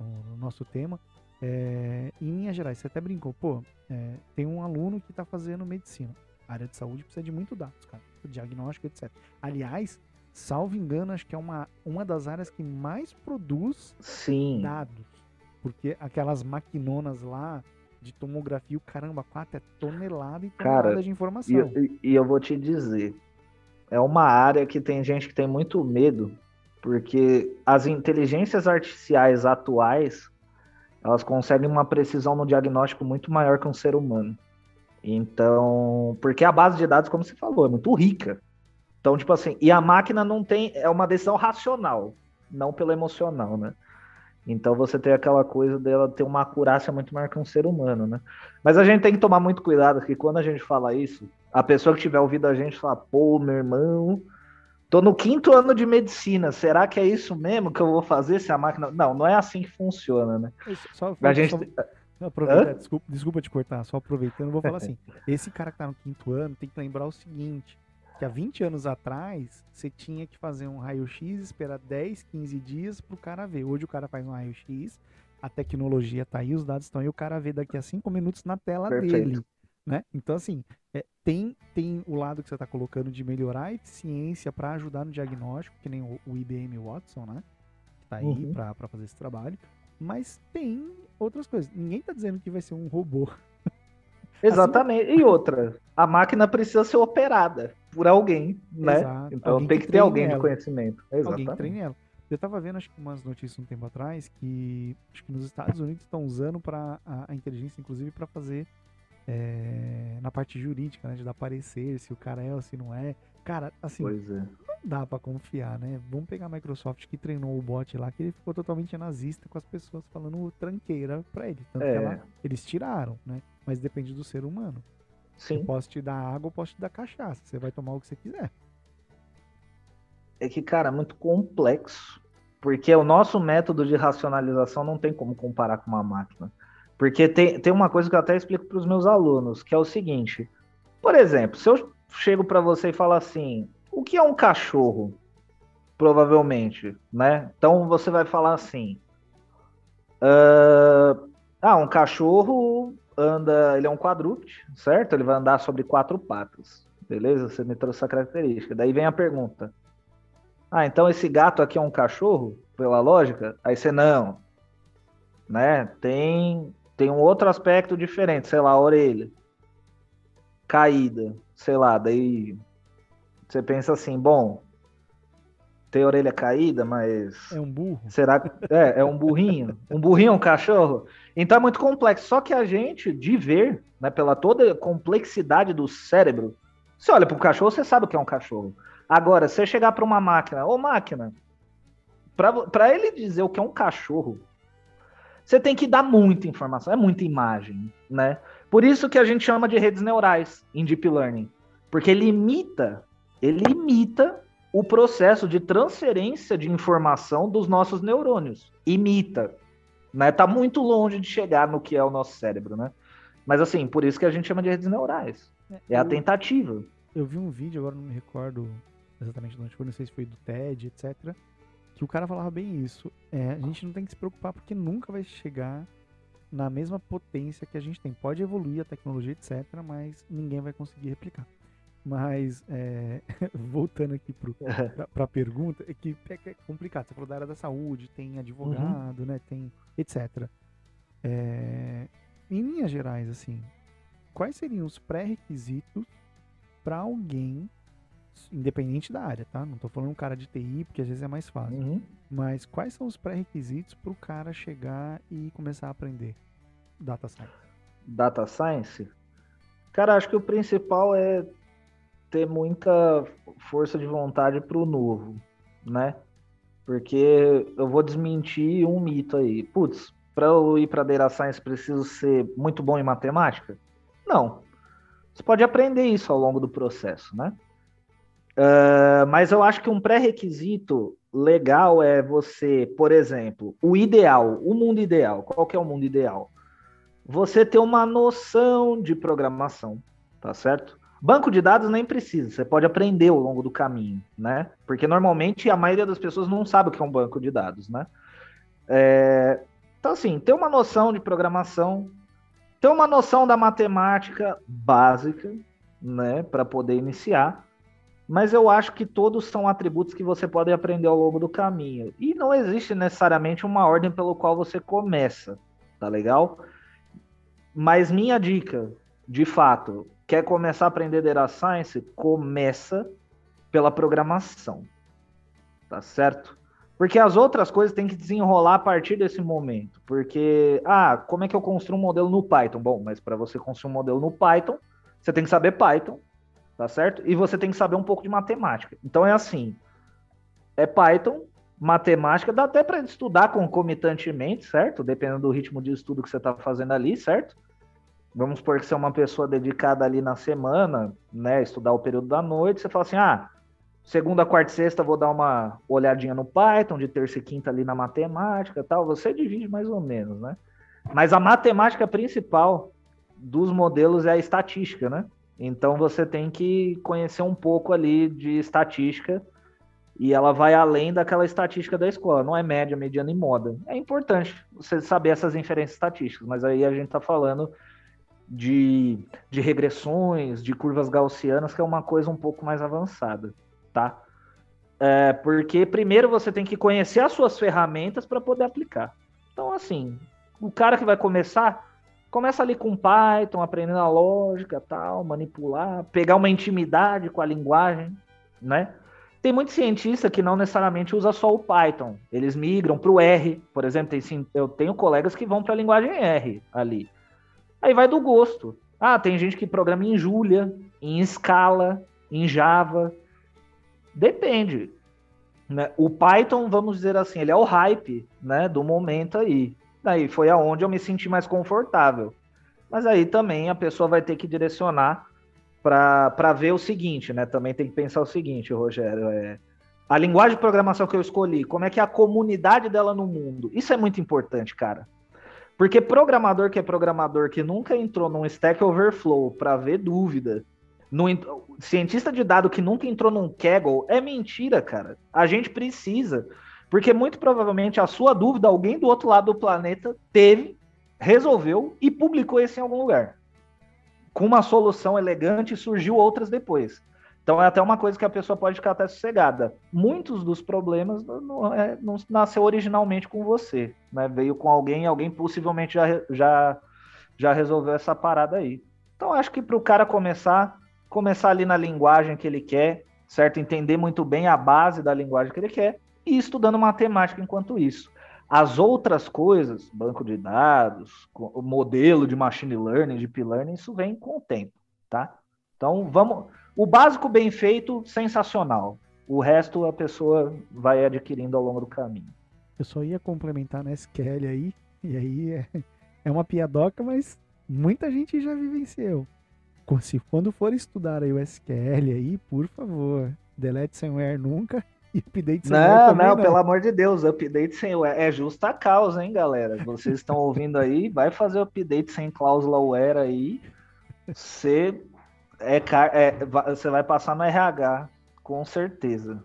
no- no nosso tema. É, em linhas gerais, você até brincou, pô, é, tem um aluno que tá fazendo medicina. A área de saúde precisa de muito dados, cara. Diagnóstico, etc. Aliás, salvo engano, acho que é uma, uma das áreas que mais produz Sim. dados. Porque aquelas maquinonas lá de tomografia, o caramba, 4 é tonelada e Cara, tonelada de E, informação. e- e eu vou te dizer, é uma área que tem gente que tem muito medo, porque as inteligências artificiais atuais, elas conseguem uma precisão no diagnóstico muito maior que um ser humano. Então, porque a base de dados, como você falou, é muito rica. Então, tipo assim, e a máquina não tem, é uma decisão racional, não pelo emocional, né? Então você tem aquela coisa dela ter uma acurácia muito maior que um ser humano, né? Mas a gente tem que tomar muito cuidado, porque quando a gente fala isso, a pessoa que tiver ouvido a gente fala, pô, meu irmão, tô no quinto ano de medicina, será que é isso mesmo que eu vou fazer se a máquina. Não, não é assim que funciona, né? Só, A gente. só aproveitar, desculpa, desculpa te cortar, só aproveitando, vou falar assim: esse cara que tá no quinto ano tem que lembrar o seguinte: que há 20 anos atrás você tinha que fazer um raio-x, esperar 10, 15 dias pro cara ver. Hoje o cara faz um raio-x, a tecnologia tá aí, os dados estão aí, o cara vê daqui a 5 minutos na tela Perfeito. dele. Né? Então, assim, é, tem, tem o lado que você está colocando de melhorar a eficiência para ajudar no diagnóstico, que nem o, o IBM Watson, né? Que tá aí Uhum. para fazer esse trabalho. Mas tem outras coisas. Ninguém tá dizendo que vai ser um robô. Exatamente. E outra, a máquina precisa ser operada por alguém, né? Exato. Então Alguém tem que que ter alguém de ela. conhecimento. Alguém Exatamente. que treine ela. Eu tava vendo, acho que umas notícias um tempo atrás, que acho que nos Estados Unidos estão usando para a, a inteligência, inclusive, para fazer é, na parte jurídica, né? De dar parecer se o cara é ou se não é. Cara, assim, Pois é. não dá pra confiar, né? Vamos pegar a Microsoft que treinou o bot lá, que ele ficou totalmente nazista com as pessoas falando tranqueira pra ele. Tanto que É. ela- eles tiraram, né? Mas depende do ser humano. Eu Sim. posso te dar água, eu posso te dar cachaça. Você vai tomar o que você quiser. É que, cara, é muito complexo. Porque o nosso método de racionalização não tem como comparar com uma máquina. Porque tem, tem uma coisa que eu até explico para os meus alunos, que é o seguinte. Por exemplo, se eu chego para você e falo assim, o que é um cachorro? Provavelmente, né? Então você vai falar assim. "Ah, ah, um cachorro anda, ele é um quadrúpede, certo? Ele vai andar sobre quatro patas. Beleza? Você me trouxe essa característica. Daí vem a pergunta. Ah, então esse gato aqui é um cachorro, pela lógica? Aí você não. Né? Tem tem um outro aspecto diferente, sei lá, a orelha. Caída, sei lá, daí você pensa assim, bom, tem orelha caída, mas É um burro? Será que é, é um burrinho? Um burrinho é um cachorro? Então é muito complexo. Só que a gente, de ver, né, pela toda a complexidade do cérebro, você olha para um cachorro, você sabe o que é um cachorro. Agora, se você chegar para uma máquina, ô máquina, para ele dizer o que é um cachorro, você tem que dar muita informação, é muita imagem, né? Por isso que a gente chama de redes neurais em deep learning, porque ele imita, ele imita o processo de transferência de informação dos nossos neurônios. Imita. Né? Tá muito longe de chegar no que é o nosso cérebro, né? Mas assim, por isso que a gente chama de redes neurais. É, é a tentativa. Eu vi um vídeo, agora não me recordo exatamente de onde foi, não sei se foi do TED, etc. Que o cara falava bem isso. É, a gente não tem que se preocupar porque nunca vai chegar na mesma potência que a gente tem. Pode evoluir a tecnologia, etc., mas ninguém vai conseguir replicar. Mas, é, voltando aqui para a pergunta, é que é, é, complicado. Você falou da área da saúde, tem advogado, uhum. né, tem etc. É, em linhas gerais, assim, quais seriam os pré-requisitos para alguém, independente da área, tá? Não estou falando um cara de TI, porque às vezes é mais fácil. Uhum. Mas quais são os pré-requisitos para o cara chegar e começar a aprender data science? Data science? Cara, acho que o principal é ter muita força de vontade para o novo, né? Porque eu vou desmentir um mito aí. Putz, para eu ir para Data Science preciso ser muito bom em matemática? Não. Você pode aprender isso ao longo do processo, né? Uh, mas eu acho que um pré-requisito legal é você, por exemplo, o ideal, o mundo ideal. Qual que é o mundo ideal? Você ter uma noção de programação, tá certo? Banco de dados nem precisa, você pode aprender ao longo do caminho, né? Porque normalmente a maioria das pessoas não sabe o que é um banco de dados, né? É... Então, assim, ter uma noção de programação, ter uma noção da matemática básica, né, para poder iniciar. Mas eu acho que todos são atributos que você pode aprender ao longo do caminho. E não existe necessariamente uma ordem pelo qual você começa, tá legal? Mas minha dica, de fato, quer começar a aprender Data Science? Começa pela programação. Tá certo? Porque as outras coisas tem que desenrolar a partir desse momento. Porque, ah, como é que eu construo um modelo no Python? Bom, mas para você construir um modelo no Python, você tem que saber Python, tá certo? E você tem que saber um pouco de matemática. Então é assim: é Python, matemática, dá até para estudar concomitantemente, certo? Dependendo do ritmo de estudo que você está fazendo ali, certo? Vamos que você é uma pessoa dedicada ali na semana, né, estudar o período da noite, você fala assim, ah, segunda, quarta e sexta vou dar uma olhadinha no Python, de terça e quinta ali na matemática tal, você divide mais ou menos, né? Mas a matemática principal dos modelos é a estatística, né? Então você tem que conhecer um pouco ali de estatística e ela vai além daquela estatística da escola, não é média, mediana e moda. É importante você saber essas inferências estatísticas, mas aí a gente está falando de, de regressões, de curvas gaussianas, que é uma coisa um pouco mais avançada, tá? É, porque primeiro você tem que conhecer as suas ferramentas para poder aplicar. Então, assim, o cara que vai começar, começa ali com Python, aprendendo a lógica, tal, manipular, pegar uma intimidade com a linguagem, né? Tem muito cientista que não necessariamente usa só o Python. Eles migram para o R, por exemplo. Tem, eu tenho colegas que vão para a linguagem R ali. Aí vai do gosto. Ah, tem gente que programa em Julia, em Scala, em Java. Depende. Né? O Python, vamos dizer assim, ele é o hype né, do momento aí. Aí foi aonde eu me senti mais confortável. Mas aí também a pessoa vai ter que direcionar para ver o seguinte, né? Também tem que pensar o seguinte, Rogério. É, a linguagem de programação que eu escolhi, como é que é a comunidade dela no mundo? Isso é muito importante, cara. Porque programador que é programador que nunca entrou num Stack Overflow para ver dúvida, no, cientista de dado que nunca entrou num Kaggle, é mentira, cara. A gente precisa. Porque muito provavelmente a sua dúvida, alguém do outro lado do planeta teve, resolveu e publicou isso em algum lugar. Com uma solução elegante, surgiu outras depois. Então é até uma coisa que a pessoa pode ficar até sossegada. Muitos dos problemas não, não, é, não nasceu originalmente com você, né? Veio com alguém, alguém possivelmente já, já, já resolveu essa parada aí. Então acho que para o cara começar, começar ali na linguagem que ele quer, certo? Entender muito bem a base da linguagem que ele quer e estudando matemática enquanto isso. As outras coisas, banco de dados, modelo de machine learning, deep learning, isso vem com o tempo, tá? Então vamos o básico bem feito, sensacional. O resto a pessoa vai adquirindo ao longo do caminho. Eu só ia complementar na SQL aí, e aí é, é uma piadoca, mas muita gente já vivenciou. Se quando for estudar aí o SQL aí, por favor, delete somewhere nunca, E update sem não, não, não, pelo amor de Deus, update sem where é justa causa, hein, galera? Vocês estão ouvindo aí, vai fazer update sem cláusula where aí. Você é, é, você vai passar no RH, com certeza.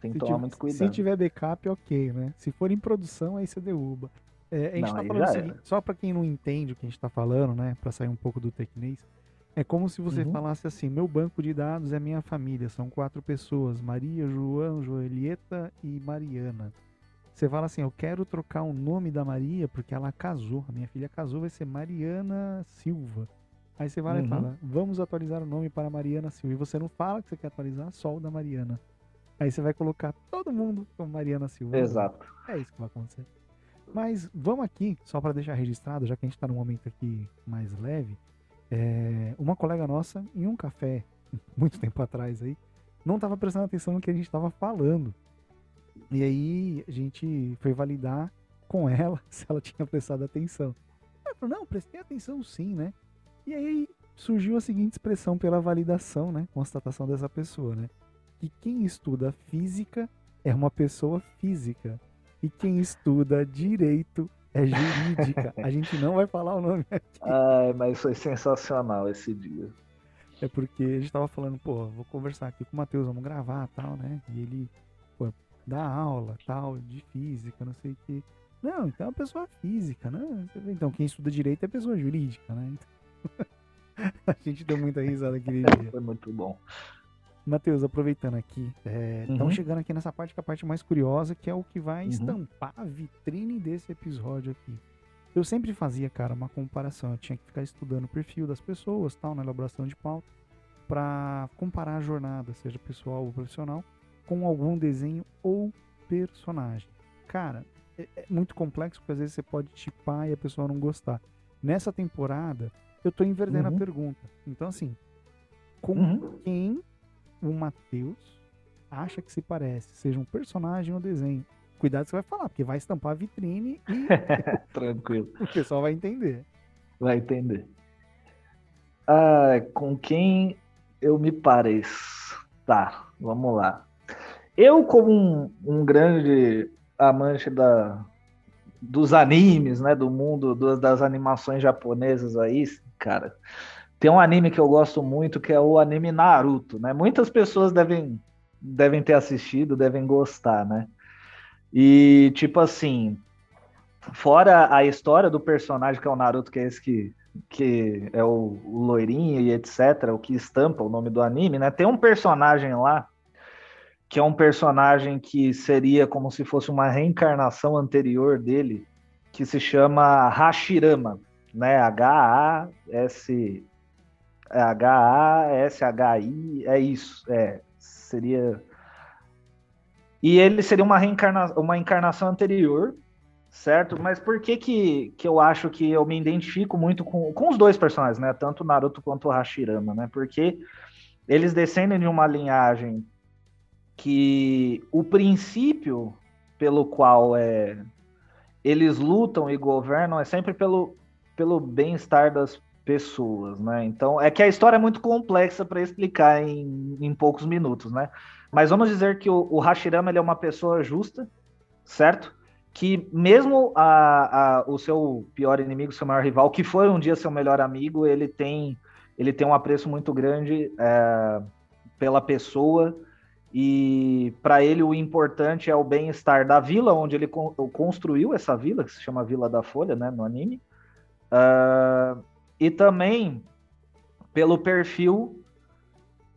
Tem que se tomar tiver, muito cuidado. Se tiver backup, ok, né? Se for em produção, aí você derruba. É, a gente não, tá falando o seguinte, só para quem não entende o que a gente tá falando, né? Para sair um pouco do tecnês, é como se você uhum. falasse assim: meu banco de dados é minha família, são quatro pessoas: Maria, João, Joelieta e Mariana. Você fala assim: eu quero trocar o nome da Maria porque ela casou, a minha filha casou, vai ser Mariana Silva. Aí você vai uhum. e fala: vamos atualizar o nome para Mariana Silva. E você não fala que você quer atualizar só o da Mariana. Aí você vai colocar todo mundo como Mariana Silva. Exato. É isso que vai acontecer. Mas vamos aqui, só para deixar registrado, já que a gente está num momento aqui mais leve. É, uma colega nossa, em um café, muito tempo atrás aí, não estava prestando atenção no que a gente estava falando. E aí a gente foi validar com ela se ela tinha prestado atenção. Ela falou, não, prestei atenção sim, né? E aí surgiu a seguinte expressão pela validação, né? Constatação dessa pessoa, né? Que quem estuda física é uma pessoa física. E quem estuda direito é jurídica. A gente não vai falar o nome aqui. Ai, mas foi sensacional esse dia. É porque a gente tava falando, pô, vou conversar aqui com o Matheus, vamos gravar tal, né? E ele, pô, dá aula tal, de física, não sei o que. Não, então é uma pessoa física, né? Então quem estuda direito é pessoa jurídica, né? Então... a gente deu muita risada aquele dia. Foi muito bom. Matheus, aproveitando aqui, estamos é, uhum. chegando aqui nessa parte que é a parte mais curiosa, que é o que vai uhum. estampar a vitrine desse episódio aqui. Eu sempre fazia, cara, uma comparação. Eu tinha que ficar estudando o perfil das pessoas, tal, na elaboração de pauta, para comparar a jornada, seja pessoal ou profissional, com algum desenho ou personagem. Cara, é, é muito complexo porque às vezes você pode tipar e a pessoa não gostar. Nessa temporada, eu tô invertendo uhum. a pergunta. Então, assim, com uhum. quem o Matheus acha que se parece, seja um personagem ou desenho. Cuidado que você vai falar, porque vai estampar a vitrine e. Tranquilo. o pessoal vai entender. Vai entender. Ah, com quem eu me pareço? Tá, vamos lá. Eu, como um, um grande amante da, dos animes, né, do mundo do, das animações japonesas aí, cara, tem um anime que eu gosto muito que é o anime Naruto, né? Muitas pessoas devem, devem ter assistido, devem gostar, né? E tipo assim, fora a história do personagem que é o Naruto, que é esse que, que é o, o loirinho e etc, o que estampa o nome do anime, né? Tem um personagem lá que é um personagem que seria como se fosse uma reencarnação anterior dele, que se chama Hashirama, né? H-A-S é H-A-S-H-I, é isso, é, seria... E ele seria uma, reencarna... uma encarnação anterior, certo? Mas por que, que que eu acho que eu me identifico muito com, com os dois personagens, né? Tanto Naruto quanto Hashirama, né? Porque eles descendem de uma linhagem que o princípio pelo qual é, eles lutam e governam é sempre pelo, pelo bem-estar das pessoas, né? Então, é que a história é muito complexa para explicar em, em, poucos minutos, né? Mas vamos dizer que o, o Hashirama ele é uma pessoa justa, certo? Que mesmo a, a, o seu pior inimigo, seu maior rival, que foi um dia seu melhor amigo, ele tem, ele tem um apreço muito grande é, pela pessoa e para ele o importante é o bem-estar da vila onde ele construiu essa vila, que se chama Vila da Folha, né, no anime. Uh, e também pelo perfil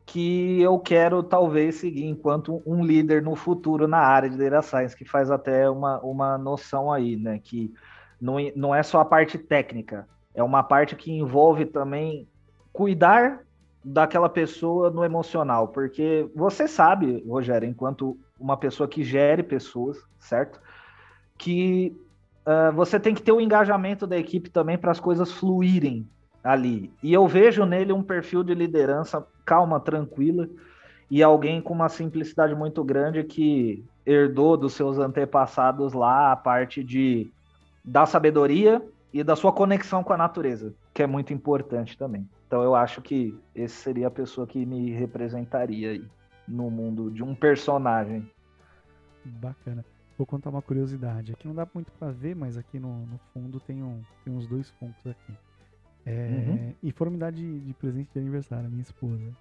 que eu quero talvez seguir enquanto um líder no futuro na área de data science, que faz até uma, uma noção aí, né? Que não, não é só a parte técnica, é uma parte que envolve também cuidar daquela pessoa no emocional, porque você sabe, Rogério, enquanto uma pessoa que gere pessoas, certo? Que uh, você tem que ter o engajamento da equipe também para as coisas fluírem ali. E eu vejo nele um perfil de liderança calma, tranquila e alguém com uma simplicidade muito grande que herdou dos seus antepassados lá a parte de da sabedoria e da sua conexão com a natureza, que é muito importante também. Então eu acho que esse seria a pessoa que me representaria aí no mundo de um personagem. Bacana. Vou contar uma curiosidade. Aqui não dá muito para ver, mas aqui no, no, fundo tem, um, tem uns dois pontos aqui. É, uhum. E foram me dar de, de, presente de aniversário, minha esposa.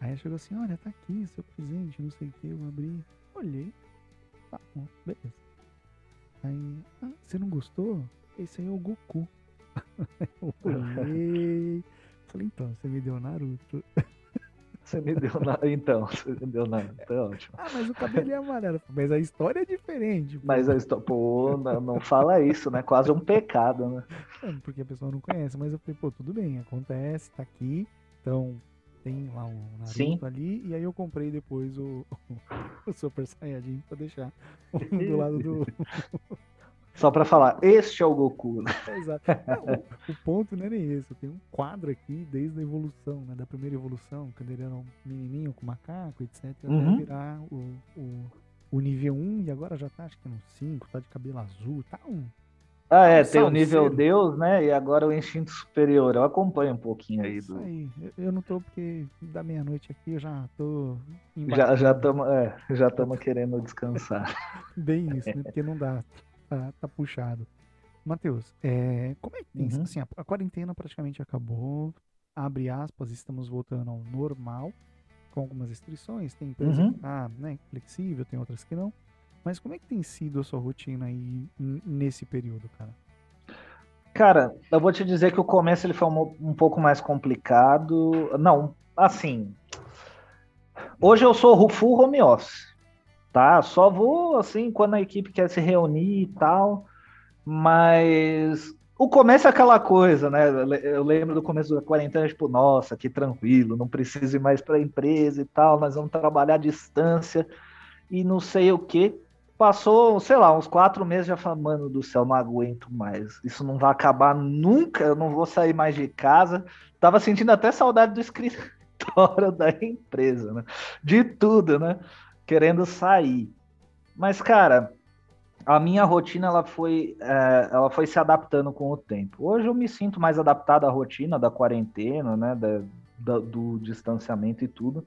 Aí ela chegou assim, olha, tá aqui seu presente, não sei o que, eu abri, olhei. Tá bom, beleza. Aí, ah, você não gostou? Esse aí é o Goku. Eu olhei. Falei, então, você me deu Naruto. Você me deu nada, então. Você me deu. Então é ótimo. Ah, mas o cabelo é amarelo. Mas a história é diferente. Pô. Mas a história. Pô, não, não, fala isso, né? Quase um pecado, né? É, porque a pessoa não conhece. Mas eu falei, pô, tudo bem, acontece, tá aqui. Então, tem lá um Naruto Sim. ali. E aí eu comprei depois o, o Super Saiyajin pra deixar um do lado do. Só para falar, este é o Goku. Né? Exato. o, o, ponto não é nem esse. Tem um quadro aqui desde a evolução, né? Da primeira evolução, quando ele era um menininho com macaco, etc. Uhum. Até virar o, o, o, nível 1 e agora já tá, acho que no 5, tá de cabelo azul, tá um. Ah, é, tem o nível Deus, né? E agora o instinto superior. Eu acompanho um pouquinho aí. Do... Isso aí. Eu não tô, porque da meia-noite aqui eu já tô. Já estamos já é, já querendo descansar. Bem isso, né? Porque não dá tá, tá puxado. Matheus, é, como é que tem uhum. assim, a, a, quarentena praticamente acabou, abre aspas, estamos voltando ao normal, com algumas restrições, tem empresa uhum. que tá né, flexível, tem outras que não. Mas como é que tem sido a sua rotina aí nesse período, cara? Cara, eu vou te dizer que o começo ele foi um, um pouco mais complicado. Não, assim. Hoje eu sou full home office tá? Só vou assim quando a equipe quer se reunir e tal, mas o começo é aquela coisa, né? Eu lembro do começo da quarentena, tipo, nossa, que tranquilo, não preciso ir mais para a empresa e tal, nós vamos trabalhar à distância e não sei o que. Passou, sei lá, uns quatro meses já falando, mano do céu, não aguento mais. Isso não vai acabar nunca, eu não vou sair mais de casa. Tava sentindo até saudade do escritório da empresa, né? De tudo, né? Querendo sair. Mas, cara, a minha rotina ela foi, é, ela foi se adaptando com o tempo. Hoje eu me sinto mais adaptado à rotina da quarentena, né, da, da, do distanciamento e tudo.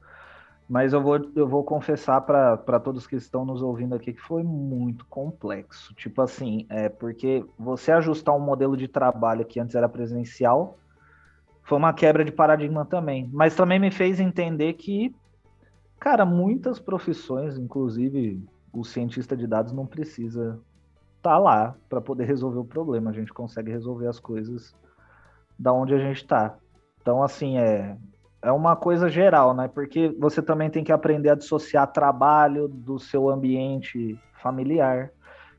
Mas eu vou, eu vou confessar para todos que estão nos ouvindo aqui que foi muito complexo. Tipo assim, é porque você ajustar um modelo de trabalho que antes era presencial foi uma quebra de paradigma também. Mas também me fez entender que Cara, muitas profissões, inclusive o cientista de dados não precisa estar tá lá para poder resolver o problema. A gente consegue resolver as coisas da onde a gente está. Então, assim, é, é uma coisa geral, né? Porque você também tem que aprender a dissociar trabalho do seu ambiente familiar.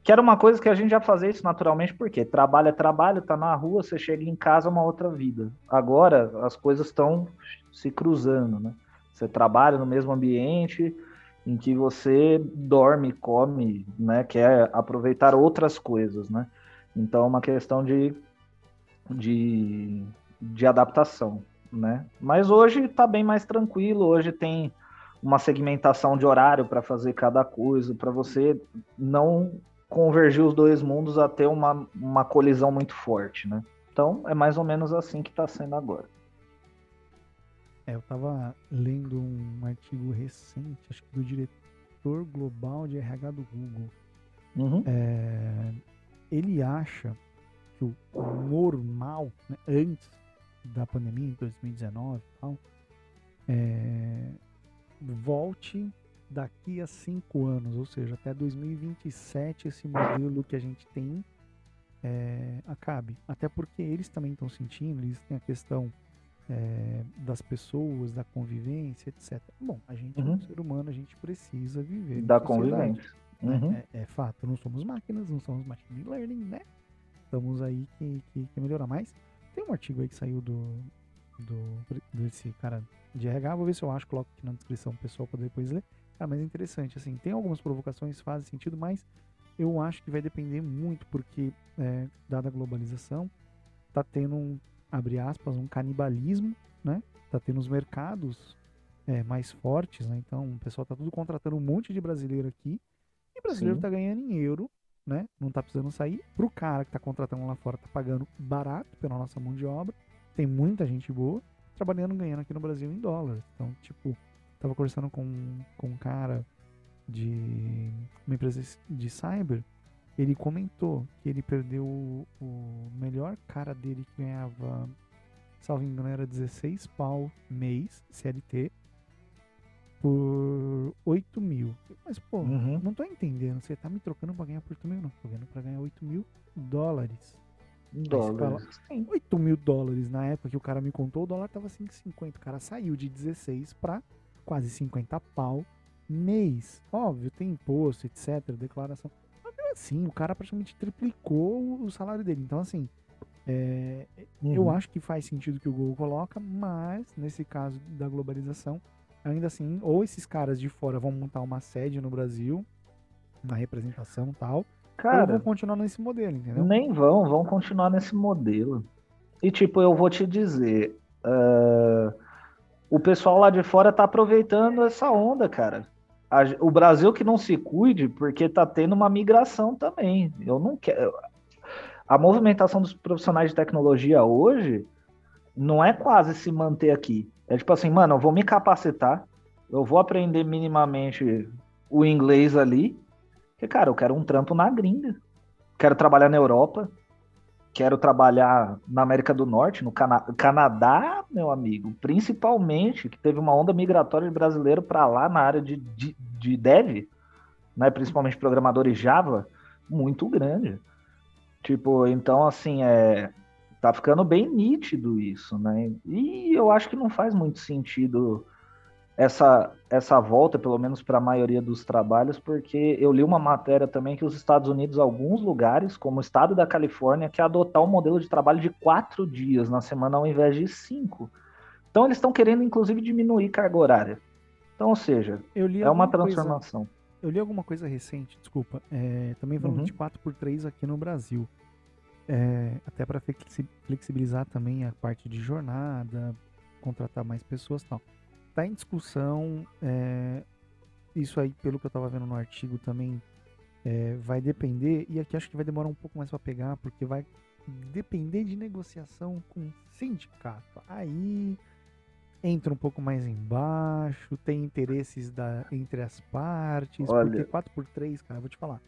Que era uma coisa que a gente já fazia isso naturalmente, porque trabalho é trabalho, tá na rua, você chega em casa, é uma outra vida. Agora as coisas estão se cruzando, né? Você trabalha no mesmo ambiente em que você dorme, come, né? Quer aproveitar outras coisas, né? Então é uma questão de, de, de adaptação, né? Mas hoje está bem mais tranquilo, hoje tem uma segmentação de horário para fazer cada coisa, para você não convergir os dois mundos a ter uma, uma colisão muito forte, né? Então é mais ou menos assim que está sendo agora. É, eu estava lendo um artigo recente, acho que do diretor global de RH do Google. Uhum. É, ele acha que o normal, né, antes da pandemia, em 2019 e tal, é, volte daqui a cinco anos, ou seja, até 2027 esse modelo que a gente tem é, acabe. Até porque eles também estão sentindo, eles têm a questão é, das pessoas, da convivência, etc. Bom, a gente uhum. é um uhum. ser humano, a gente precisa viver. Da convivência. Né? Uhum. É, é, fato, não somos máquinas, não somos machine learning, né? Estamos aí que, que, que melhorar mais. Tem um artigo aí que saiu do, do desse cara de RH, vou ver se eu acho, coloco aqui na descrição pessoal para depois ler. Cara, mas é interessante, assim, tem algumas provocações fazem sentido, mas eu acho que vai depender muito, porque, é, dada a globalização, tá tendo um, abre aspas, um canibalismo, né? Tá tendo os mercados é, mais fortes, né? Então o pessoal tá tudo contratando um monte de brasileiro aqui e brasileiro Sim. tá ganhando em euro, né? Não tá precisando sair. Pro cara que tá contratando lá fora, tá pagando barato pela nossa mão de obra. Tem muita gente boa trabalhando, ganhando aqui no Brasil em dólares. Então, tipo, tava conversando com, com um cara de uma empresa de cyber, ele comentou que ele perdeu o, o melhor cara dele que ganhava, salvo engano, era 16 pau mês, CLT, por 8 mil. Mas, pô, Uhum. não tô entendendo. Você tá me trocando pra ganhar por 8 mil? Não, tô ganhando pra ganhar 8 mil dólares. Dólares. Sim. 8 mil dólares na época que o cara me contou, o dólar tava 5,50. O cara saiu de 16 pra quase 50 pau mês. Óbvio, tem imposto, etc, declaração. Assim, o cara praticamente triplicou o salário dele. Então, assim, é, eu Uhum. acho que faz sentido que o Google coloca, mas nesse caso da globalização, ainda assim, ou esses caras de fora vão montar uma sede no Brasil, uma representação e tal, ou Cara, vão continuar nesse modelo, entendeu? Nem vão, vão continuar nesse modelo. E tipo, eu vou te dizer, ah, o pessoal lá de fora tá aproveitando essa onda, cara. A o Brasil que não se cuide, porque tá tendo uma migração também. Eu não quero. A movimentação dos profissionais de tecnologia hoje não é quase se manter aqui. É tipo assim, mano, eu vou me capacitar, eu vou aprender minimamente o inglês ali, porque, cara, eu quero um trampo na gringa quero trabalhar na Europa, quero trabalhar na América do Norte, no Cana Canadá, meu amigo, principalmente, que teve uma onda migratória de brasileiro para lá na área de, de, de dev, né, principalmente programadores Java, muito grande. Tipo, então, assim, é, tá ficando bem nítido isso, né? E eu acho que não faz muito sentido essa, essa volta, pelo menos para a maioria dos trabalhos, porque eu li uma matéria também que os Estados Unidos, alguns lugares, como o estado da Califórnia, quer adotar um modelo de trabalho de quatro dias na semana ao invés de cinco. Então eles estão querendo, inclusive, diminuir carga horária. Então, ou seja, Eu li é uma alguma coisa- transformação. Eu li alguma coisa recente, desculpa, é, também falando Uhum. de 4x3 aqui no Brasil. É, até para flexibilizar também a parte de jornada, contratar mais pessoas e tal. Tá em discussão, é, isso aí, pelo que eu tava vendo no artigo também, é, vai depender, e aqui acho que vai demorar um pouco mais para pegar, porque vai depender de negociação com o sindicato. Aí entra um pouco mais embaixo, tem interesses da, entre as partes, Olha- porque 4x3, cara, eu vou te falar.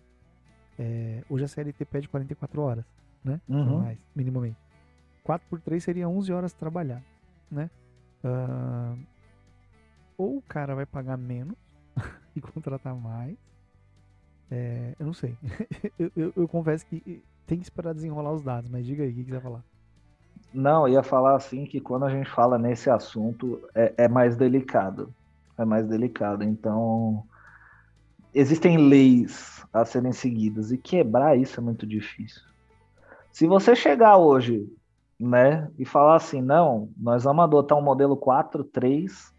É, hoje a CLT pede 44 horas, né? Uhum. Mais, minimamente. 4x3 seria 11 horas trabalhar, né? Ah, ou o cara vai pagar menos e contratar mais. É, eu não sei. eu, eu- eu confesso que tem que esperar desenrolar os dados, mas diga aí o que vai falar. Não, ia falar assim que quando a gente fala nesse assunto é, é mais delicado. É mais delicado. Então, existem leis a serem seguidas e quebrar isso é muito difícil. Se você chegar hoje, né, e falar assim, não, nós vamos adotar um modelo 4.3,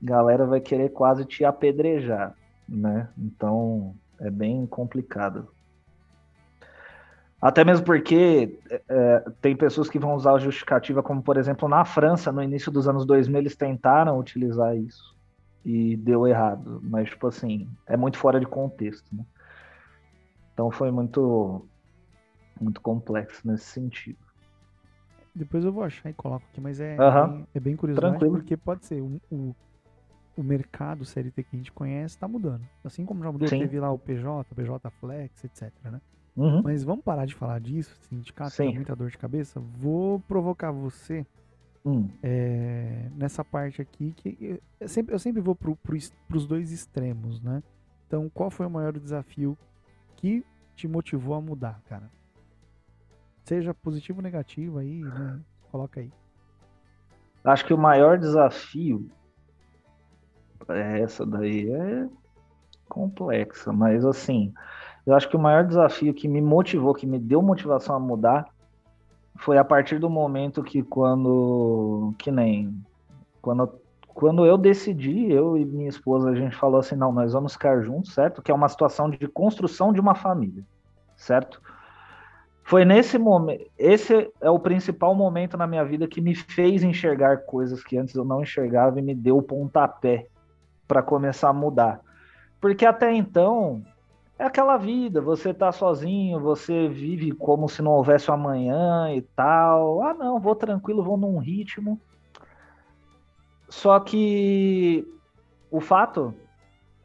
galera vai querer quase te apedrejar, né? Então, é bem complicado. Até mesmo porque é, tem pessoas que vão usar a justificativa, como por exemplo na França, no início dos anos 2000, eles tentaram utilizar isso e deu errado. Mas, tipo assim, é muito fora de contexto, né? Então foi muito, muito complexo nesse sentido. Depois eu vou achar e coloco aqui, mas é, Aham. bem, é bem curiosidade, Tranquilo. porque pode ser o, o, o mercado CLT que a gente conhece está mudando. Assim como já mudou, Sim. teve lá o PJ, PJ Flex, etc, né? Uhum. Mas vamos parar de falar disso, sindicato Sim. muita dor de cabeça. Vou provocar você Hum, é, nessa parte aqui, que eu- eu sempre, eu sempre vou pro, pro, pros dois extremos, né? Então, qual foi o maior desafio que te motivou a mudar, cara? Seja positivo ou negativo aí, né? Coloca aí. Acho que o maior desafio essa daí é complexa, mas assim, eu acho que o maior desafio que me motivou, que me deu motivação a mudar, foi a partir do momento que quando, que nem, quando, quando eu decidi, eu e minha esposa, a gente falou assim, não, nós vamos ficar juntos, certo? Que é uma situação de construção de uma família, certo? Foi nesse momento, esse é o principal momento na minha vida que me fez enxergar coisas que antes eu não enxergava e me deu o pontapé para começar a mudar. Porque até então é aquela vida, você tá sozinho, você vive como se não houvesse o amanhã e tal. Ah, não, vou tranquilo, vou num ritmo. Só que o fato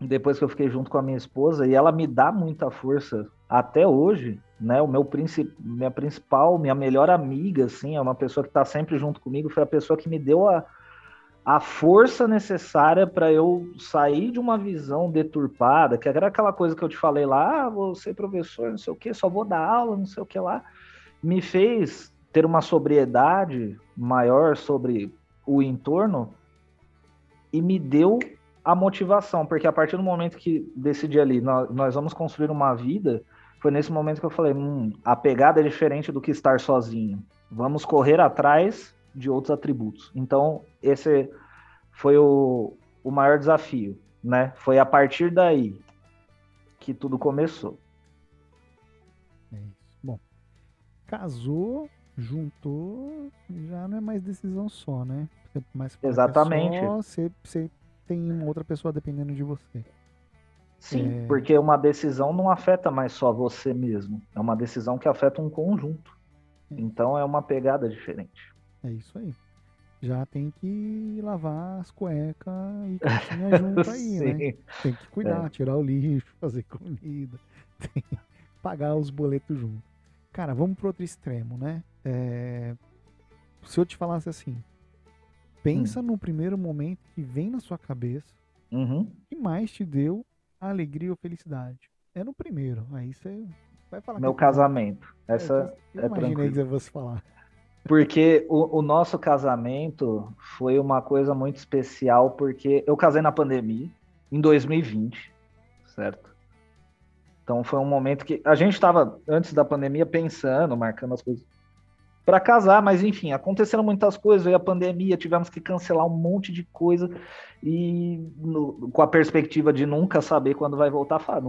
depois que eu fiquei junto com a minha esposa, e ela me dá muita força até hoje, né? O meu princip... minha principal, minha melhor amiga, assim, é uma pessoa que está sempre junto comigo, foi a pessoa que me deu a, a força necessária para eu sair de uma visão deturpada, que era aquela coisa que eu te falei lá, ah, vou ser professor, não sei o que, só vou dar aula, não sei o que lá, me fez ter uma sobriedade maior sobre o entorno e me deu a motivação, porque a partir do momento que decidi ali, nós, nós vamos construir uma vida, foi nesse momento que eu falei, hum, a pegada é diferente do que estar sozinho. Vamos correr atrás de outros atributos. Então, esse foi o, o maior desafio, né? Foi a partir daí que tudo começou. É isso. Bom, casou, juntou, já não é mais decisão só, né? Mas Exatamente. Só, você, você tem outra pessoa dependendo de você. Sim, é... porque uma decisão não afeta mais só você mesmo. É uma decisão que afeta um conjunto. É. Então é uma pegada diferente. É isso aí. Já tem que lavar as cuecas e calcinha junto aí, né? Tem que cuidar, é. tirar o lixo, fazer comida, tem que pagar os boletos junto. Cara, vamos pro outro extremo, né? É... Se eu te falasse assim, Pensa hum. no primeiro momento que vem na sua cabeça uhum. que mais te deu alegria ou felicidade. É no primeiro. Aí você vai falar. Meu casamento. É, Essa eu, é imaginei que você falar. Porque o, o, nosso casamento foi uma coisa muito especial, porque eu casei na pandemia, em 2020, certo? Então foi um momento que a gente estava, antes da pandemia, pensando, marcando as coisas para casar, mas enfim, aconteceram muitas coisas, veio a pandemia, tivemos que cancelar um monte de coisa e no, com a perspectiva de nunca saber quando vai voltar, falar,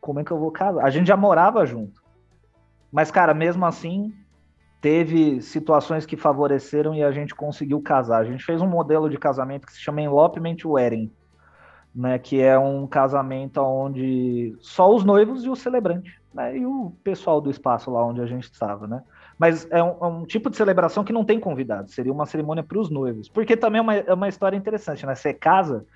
como é que eu vou casar? A gente já morava junto. Mas cara, mesmo assim, teve situações que favoreceram e a gente conseguiu casar. A gente fez um modelo de casamento que se chama Enlopement Wedding, né, que é um casamento onde só os noivos e o celebrante, né, e o pessoal do espaço lá onde a gente estava, né? Mas é um, é um, tipo de celebração que não tem convidados, seria uma cerimônia para os noivos. Porque também é uma, é uma história interessante, né? Você casa,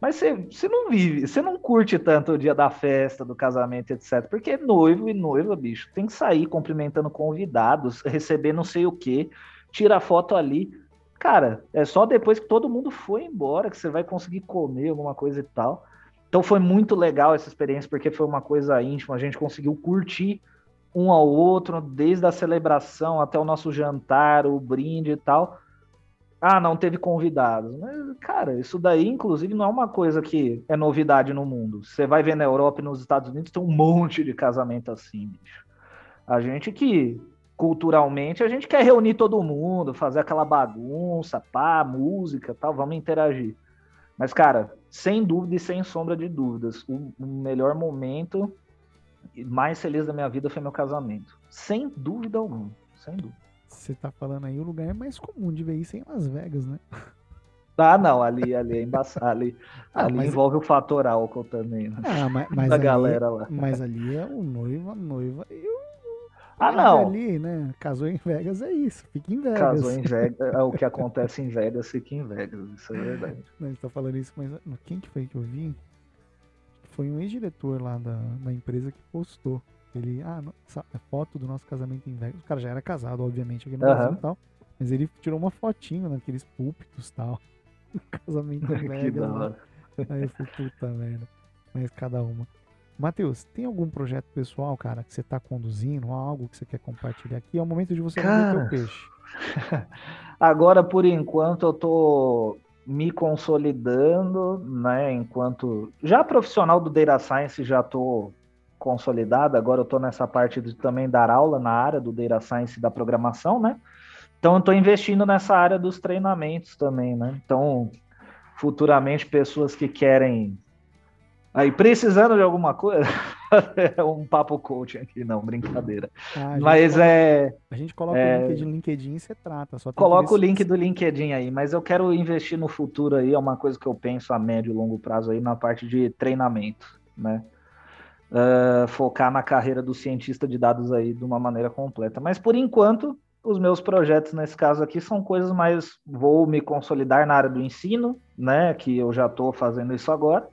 mas você, não vive, você não curte tanto o dia da festa, do casamento, etc. Porque noivo e noiva, bicho, tem que sair cumprimentando convidados, receber não sei o quê, tira foto ali. Cara, é só depois que todo mundo foi embora que você vai conseguir comer alguma coisa e tal. Então foi muito legal essa experiência, porque foi uma coisa íntima, a gente conseguiu curtir um ao outro, desde a celebração até o nosso jantar, o brinde e tal. Ah, não teve convidados. Mas, cara, isso daí, inclusive, não é uma coisa que é novidade no mundo. Você vai ver na Europa e nos Estados Unidos, tem um monte de casamento assim, bicho. A gente que, culturalmente, a gente quer reunir todo mundo, fazer aquela bagunça, pá, música tal, vamos interagir. Mas, cara, sem dúvida e sem sombra de dúvidas, o, melhor momento mais feliz da minha vida foi meu casamento. Sem dúvida alguma. Sem dúvida. Você tá falando aí, o lugar é mais comum de ver isso em Las Vegas, né? Ah, não, ali, ali é embaçado. Ali, ah, ali envolve o fator álcool também. Né? Ah, mas, mas da ali, galera lá. Mas ali é o noivo, a noiva e o. Ah, não. Ali, né? Casou em Vegas é isso, fica em Vegas. Casou em Vegas, é o que acontece em Vegas, fica em Vegas, isso é verdade. Não, tá falando isso, mas quem que foi que eu vi? foi um ex-diretor lá da, da empresa que postou. Ele, ah, essa é foto do nosso casamento em Vegas. O cara já era casado, obviamente, aqui no uhum. Brasil e tal. Mas ele tirou uma fotinho naqueles púlpitos e tal. casamento em Vegas. Aí eu puta merda. Mas cada uma. Matheus, tem algum projeto pessoal, cara, que você tá conduzindo, algo que você quer compartilhar aqui? É o momento de você cara... vender teu peixe. Agora, por enquanto, eu tô me consolidando, né, enquanto já profissional do data science já estou consolidado, agora eu estou nessa parte de também dar aula na área do data science e da programação, né? Então eu estou investindo nessa área dos treinamentos também, né? Então, futuramente pessoas que querem Aí, precisando de alguma coisa, é um papo coaching aqui, não, brincadeira. Ah, mas coloca, é. A gente coloca é, o LinkedIn e você trata. Só coloca o link do LinkedIn aí, mas eu quero investir no futuro aí, é uma coisa que eu penso a médio e longo prazo aí na parte de treinamento, né? Uh, focar na carreira do cientista de dados aí de uma maneira completa. Mas por enquanto, os meus projetos nesse caso aqui são coisas mais. Vou me consolidar na área do ensino, né? Que eu já estou fazendo isso agora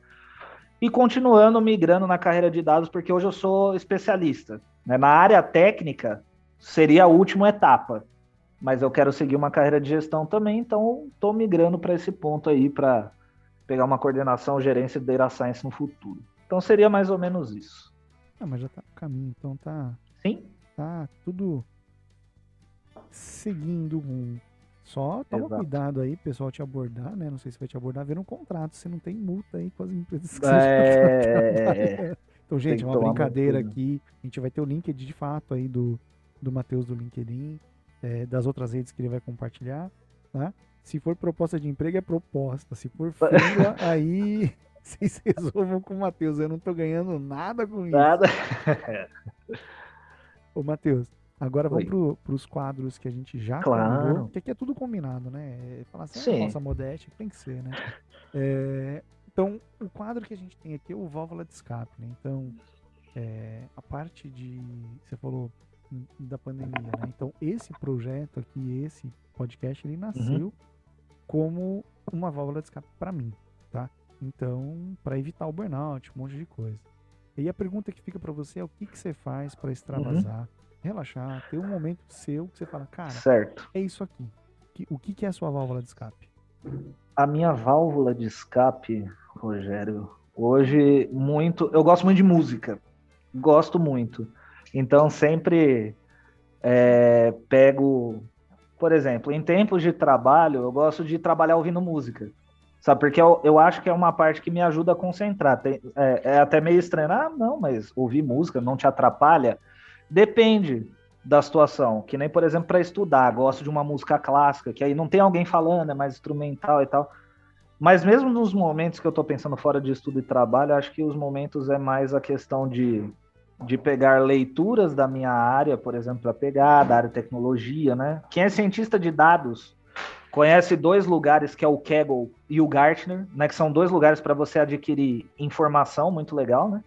e continuando migrando na carreira de dados, porque hoje eu sou especialista. Né? Na área técnica, seria a última etapa, mas eu quero seguir uma carreira de gestão também, então estou migrando para esse ponto aí, para pegar uma coordenação, gerência de Data Science no futuro. Então seria mais ou menos isso. Ah, mas já está no caminho, então tá. Sim. Tá tudo seguindo um. Só toma Exato. cuidado aí, pessoal te abordar, né? Não sei se vai te abordar, ver um contrato, se não tem multa aí com as empresas que é... Então, gente, é uma brincadeira aqui. A gente vai ter o link de fato aí do, do Matheus do LinkedIn, é, das outras redes que ele vai compartilhar, tá? Se for proposta de emprego, é proposta. Se for fila, aí vocês resolvam com o Matheus. Eu não tô ganhando nada com isso. Nada. Ô, Matheus, agora Oi. vamos para os quadros que a gente já claro. combinou, porque aqui é tudo combinado, né? É falar assim, Sim. nossa modéstia tem que ser, né? É, então, o quadro que a gente tem aqui é o válvula de escape, né? Então, é, a parte de. Você falou da pandemia, né? Então, esse projeto aqui, esse podcast, ele nasceu uhum. como uma válvula de escape para mim? Então, para evitar o burnout, um monte de coisa. E a pergunta que fica para você é o que, que você faz para extravasar, uhum. relaxar, ter um momento seu que você fala, cara, certo. é isso aqui. O que, que é a sua válvula de escape? A minha válvula de escape, Rogério, hoje muito. Eu gosto muito de música. Gosto muito. Então sempre é, pego. Por exemplo, em tempos de trabalho, eu gosto de trabalhar ouvindo música. Sabe, porque eu, eu acho que é uma parte que me ajuda a concentrar. Tem, é, é até meio estranho. Ah, não, mas ouvir música não te atrapalha? Depende da situação. Que nem, por exemplo, para estudar, gosto de uma música clássica, que aí não tem alguém falando, é mais instrumental e tal. Mas mesmo nos momentos que eu estou pensando fora de estudo e trabalho, acho que os momentos é mais a questão de, de pegar leituras da minha área, por exemplo, para pegar, da área de tecnologia, né? Quem é cientista de dados conhece dois lugares que é o Kaggle e o Gartner, né? Que são dois lugares para você adquirir informação, muito legal, né?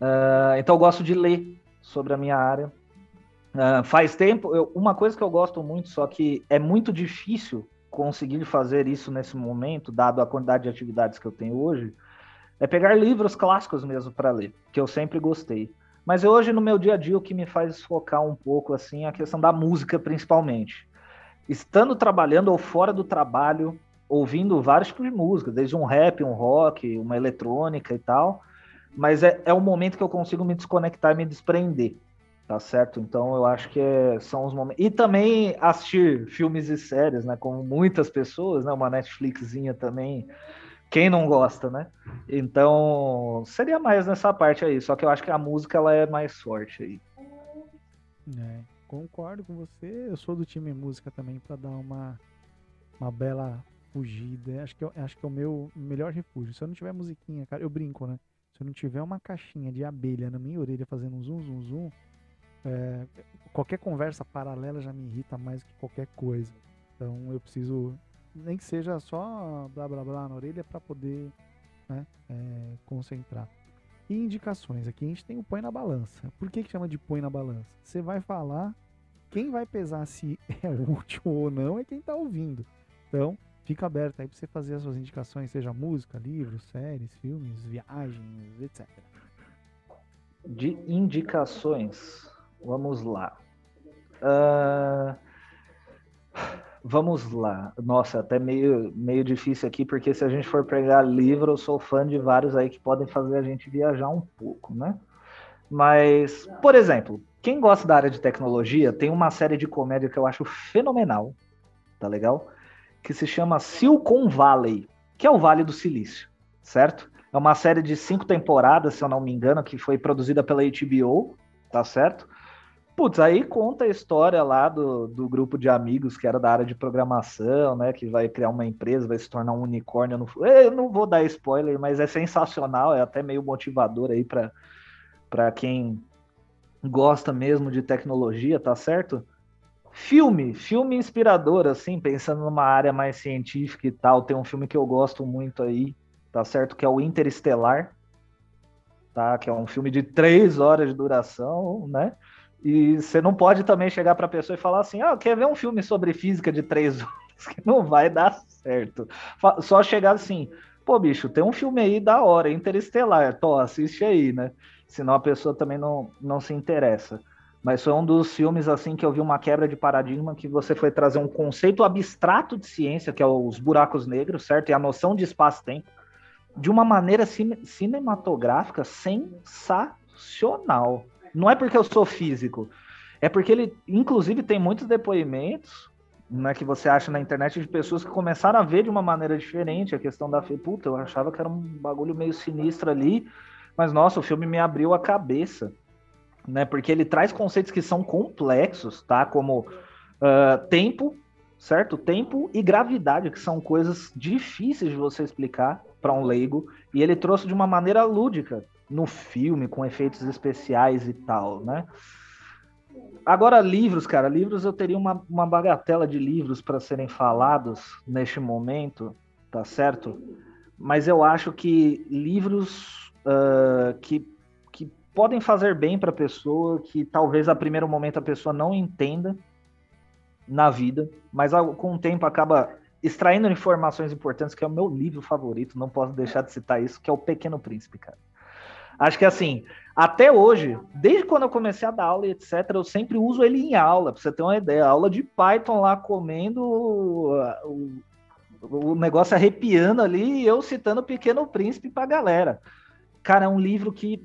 Uh, então eu gosto de ler sobre a minha área. Uh, faz tempo, eu, uma coisa que eu gosto muito, só que é muito difícil conseguir fazer isso nesse momento, dado a quantidade de atividades que eu tenho hoje, é pegar livros clássicos mesmo para ler, que eu sempre gostei. Mas hoje no meu dia a dia o que me faz focar um pouco assim é a questão da música principalmente. Estando trabalhando ou fora do trabalho, ouvindo vários tipos de música, desde um rap, um rock, uma eletrônica e tal, mas é, é o momento que eu consigo me desconectar e me desprender. Tá certo? Então eu acho que é, são os momentos. E também assistir filmes e séries, né? Como muitas pessoas, né? Uma Netflixzinha também. Quem não gosta, né? Então seria mais nessa parte aí. Só que eu acho que a música ela é mais forte aí. É, concordo com você. Eu sou do time música também para dar uma, uma bela fugida. Acho que, eu, acho que é o meu melhor refúgio. Se eu não tiver musiquinha, cara, eu brinco, né? Se eu não tiver uma caixinha de abelha na minha orelha fazendo um zoom, zoom, zoom, é, qualquer conversa paralela já me irrita mais que qualquer coisa. Então eu preciso, nem que seja só blá blá blá na orelha para poder né, é, concentrar. E indicações, aqui a gente tem o põe na balança. Por que, que chama de põe na balança? Você vai falar, quem vai pesar se é útil ou não é quem está ouvindo. Então, fica aberto aí para você fazer as suas indicações, seja música, livros, séries, filmes, viagens, etc. De indicações, Vamos lá. Uh, vamos lá. Nossa, até meio, meio difícil aqui, porque se a gente for pegar livro, eu sou fã de vários aí que podem fazer a gente viajar um pouco, né? Mas, por exemplo, quem gosta da área de tecnologia, tem uma série de comédia que eu acho fenomenal, tá legal? Que se chama Silicon Valley, que é o Vale do Silício, certo? É uma série de cinco temporadas, se eu não me engano, que foi produzida pela HBO, tá certo? Putz, aí conta a história lá do, do grupo de amigos que era da área de programação, né? Que vai criar uma empresa, vai se tornar um unicórnio. No... Eu não vou dar spoiler, mas é sensacional, é até meio motivador aí para quem gosta mesmo de tecnologia, tá certo? Filme, filme inspirador, assim, pensando numa área mais científica e tal. Tem um filme que eu gosto muito aí, tá certo? Que é o Interestelar, tá? Que é um filme de três horas de duração, né? E você não pode também chegar para a pessoa e falar assim: ah, quer ver um filme sobre física de três horas? Que não vai dar certo. Só chegar assim, pô, bicho, tem um filme aí da hora, Interestelar, tô, assiste aí, né? Senão a pessoa também não, não se interessa. Mas foi um dos filmes assim que eu vi uma quebra de paradigma que você foi trazer um conceito abstrato de ciência, que é os buracos negros, certo? E a noção de espaço-tempo, de uma maneira cine cinematográfica sensacional. Não é porque eu sou físico, é porque ele, inclusive, tem muitos depoimentos né, que você acha na internet de pessoas que começaram a ver de uma maneira diferente a questão da fé. Puta, eu achava que era um bagulho meio sinistro ali, mas nossa, o filme me abriu a cabeça né? Porque ele traz conceitos que são complexos, tá? Como uh, tempo, certo? Tempo e gravidade, que são coisas difíceis de você explicar para um leigo, e ele trouxe de uma maneira lúdica no filme, com efeitos especiais e tal, né? Agora, livros, cara, livros eu teria uma, uma bagatela de livros para serem falados neste momento, tá certo? Mas eu acho que livros uh, que podem fazer bem para a pessoa, que talvez a primeiro momento a pessoa não entenda na vida, mas com o tempo acaba extraindo informações importantes, que é o meu livro favorito, não posso deixar de citar isso, que é o Pequeno Príncipe, cara. Acho que assim, até hoje, desde quando eu comecei a dar aula e etc, eu sempre uso ele em aula, para você ter uma ideia, aula de Python lá comendo o, o negócio arrepiando ali e eu citando o Pequeno Príncipe para a galera. Cara, é um livro que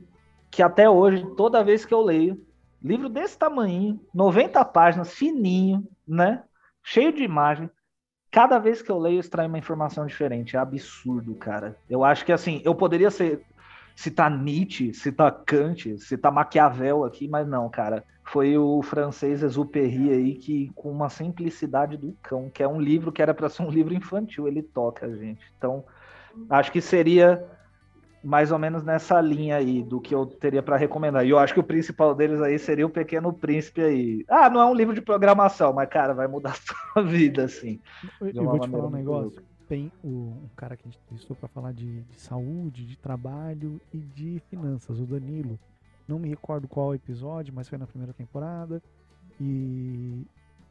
que até hoje, toda vez que eu leio, livro desse tamanho, 90 páginas, fininho, né? Cheio de imagem. Cada vez que eu leio, eu extraio uma informação diferente. É absurdo, cara. Eu acho que assim, eu poderia ser citar Nietzsche, citar Kant, citar Maquiavel aqui, mas não, cara. Foi o francês Exupéry aí que, com uma simplicidade do cão, que é um livro que era para ser um livro infantil, ele toca a gente. Então, acho que seria mais ou menos nessa linha aí do que eu teria para recomendar. E eu acho que o principal deles aí seria o Pequeno Príncipe aí. Ah, não é um livro de programação, mas cara, vai mudar a sua vida assim. Eu, eu vou te falar um negócio. Tem o, um cara que a gente entrevistou para falar de, de, saúde, de trabalho e de finanças, o Danilo. Não me recordo qual episódio, mas foi na primeira temporada. E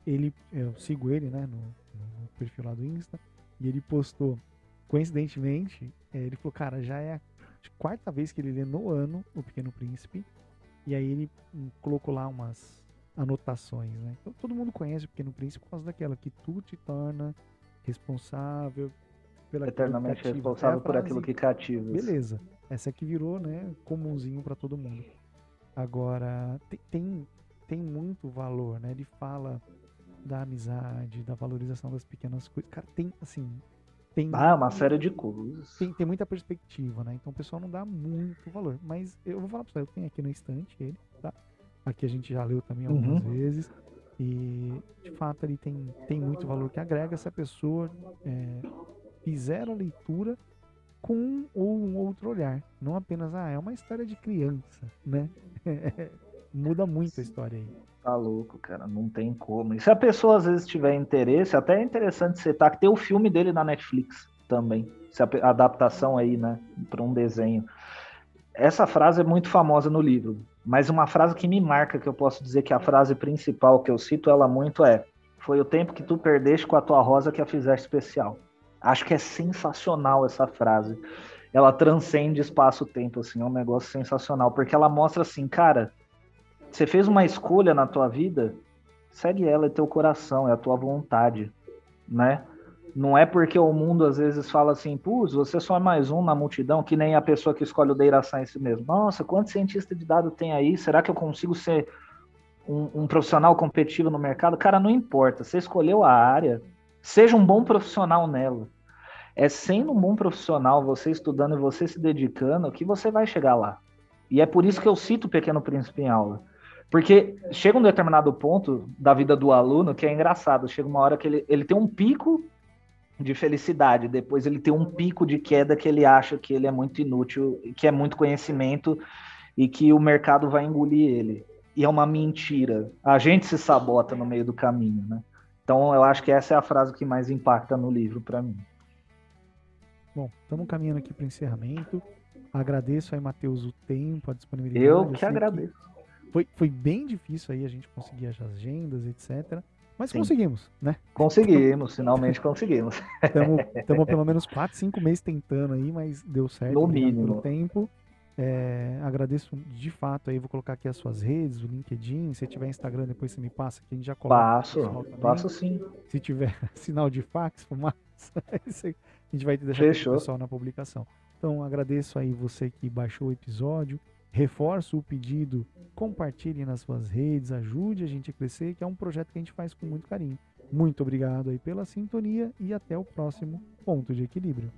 ele, eu sigo ele, né, no, no perfil lá do Insta, e ele postou, coincidentemente, é, ele falou, cara, já é a quarta vez que ele lê no ano O Pequeno Príncipe. E aí ele hum, colocou lá umas anotações, né? Então todo mundo conhece O Pequeno Príncipe por causa daquela que tu te torna responsável pela eternamente responsável é por aquilo que cativa. Beleza. Essa aqui virou, né, comumzinho para todo mundo. Agora tem, tem muito valor, né? Ele fala da amizade, da valorização das pequenas coisas. Cara, tem assim, tem ah, uma série de coisas. Tem, tem muita perspectiva, né? Então o pessoal não dá muito valor. Mas eu vou falar pra você, eu tenho aqui no estante ele, tá? Aqui a gente já leu também algumas uhum. vezes. E de fato ele tem, tem muito valor que agrega se a pessoa é, fizer a leitura com um ou um outro olhar. Não apenas, ah, é uma história de criança, né? Muda muito a história aí. Tá louco, cara, não tem como. E se a pessoa às vezes tiver interesse, até é interessante citar que tem o filme dele na Netflix também. Se a adaptação aí, né, para um desenho. Essa frase é muito famosa no livro, mas uma frase que me marca, que eu posso dizer que é a frase principal que eu cito ela muito é: Foi o tempo que tu perdeste com a tua rosa que a fizeste especial. Acho que é sensacional essa frase. Ela transcende espaço-tempo, assim, é um negócio sensacional, porque ela mostra assim, cara, você fez uma escolha na tua vida, segue ela, é teu coração, é a tua vontade, né? Não é porque o mundo às vezes fala assim, putz, você só é mais um na multidão, que nem a pessoa que escolhe o Data Science mesmo. Nossa, quantos cientistas de dados tem aí? Será que eu consigo ser um, um profissional competitivo no mercado? Cara, não importa. Você escolheu a área, seja um bom profissional nela. É sendo um bom profissional, você estudando e você se dedicando, que você vai chegar lá. E é por isso que eu cito o Pequeno Príncipe em aula. Porque chega um determinado ponto da vida do aluno que é engraçado. Chega uma hora que ele, ele tem um pico de felicidade, depois ele tem um pico de queda que ele acha que ele é muito inútil, que é muito conhecimento e que o mercado vai engolir ele. E é uma mentira. A gente se sabota no meio do caminho, né? Então eu acho que essa é a frase que mais impacta no livro para mim. Bom, estamos caminhando aqui para o encerramento. Agradeço aí, Matheus, o tempo, a disponibilidade. Eu que agradeço. Foi, foi bem difícil aí a gente conseguir as agendas, etc. Mas Sim. conseguimos, né? Conseguimos, finalmente conseguimos. Estamos pelo menos 4, 5 meses tentando aí, mas deu certo. No mínimo. Tempo. É, agradeço de fato aí, vou colocar aqui as suas redes, o LinkedIn. Se tiver Instagram, depois você me passa, que a gente já coloca. Passo, passo sim. Se tiver sinal de fax, fumaça, a gente vai deixar o pessoal na publicação. Então agradeço aí você que baixou o episódio. Reforço o pedido, compartilhe nas suas redes, ajude a gente a crescer, que é um projeto que a gente faz com muito carinho. Muito obrigado aí pela sintonia e até o próximo ponto de equilíbrio.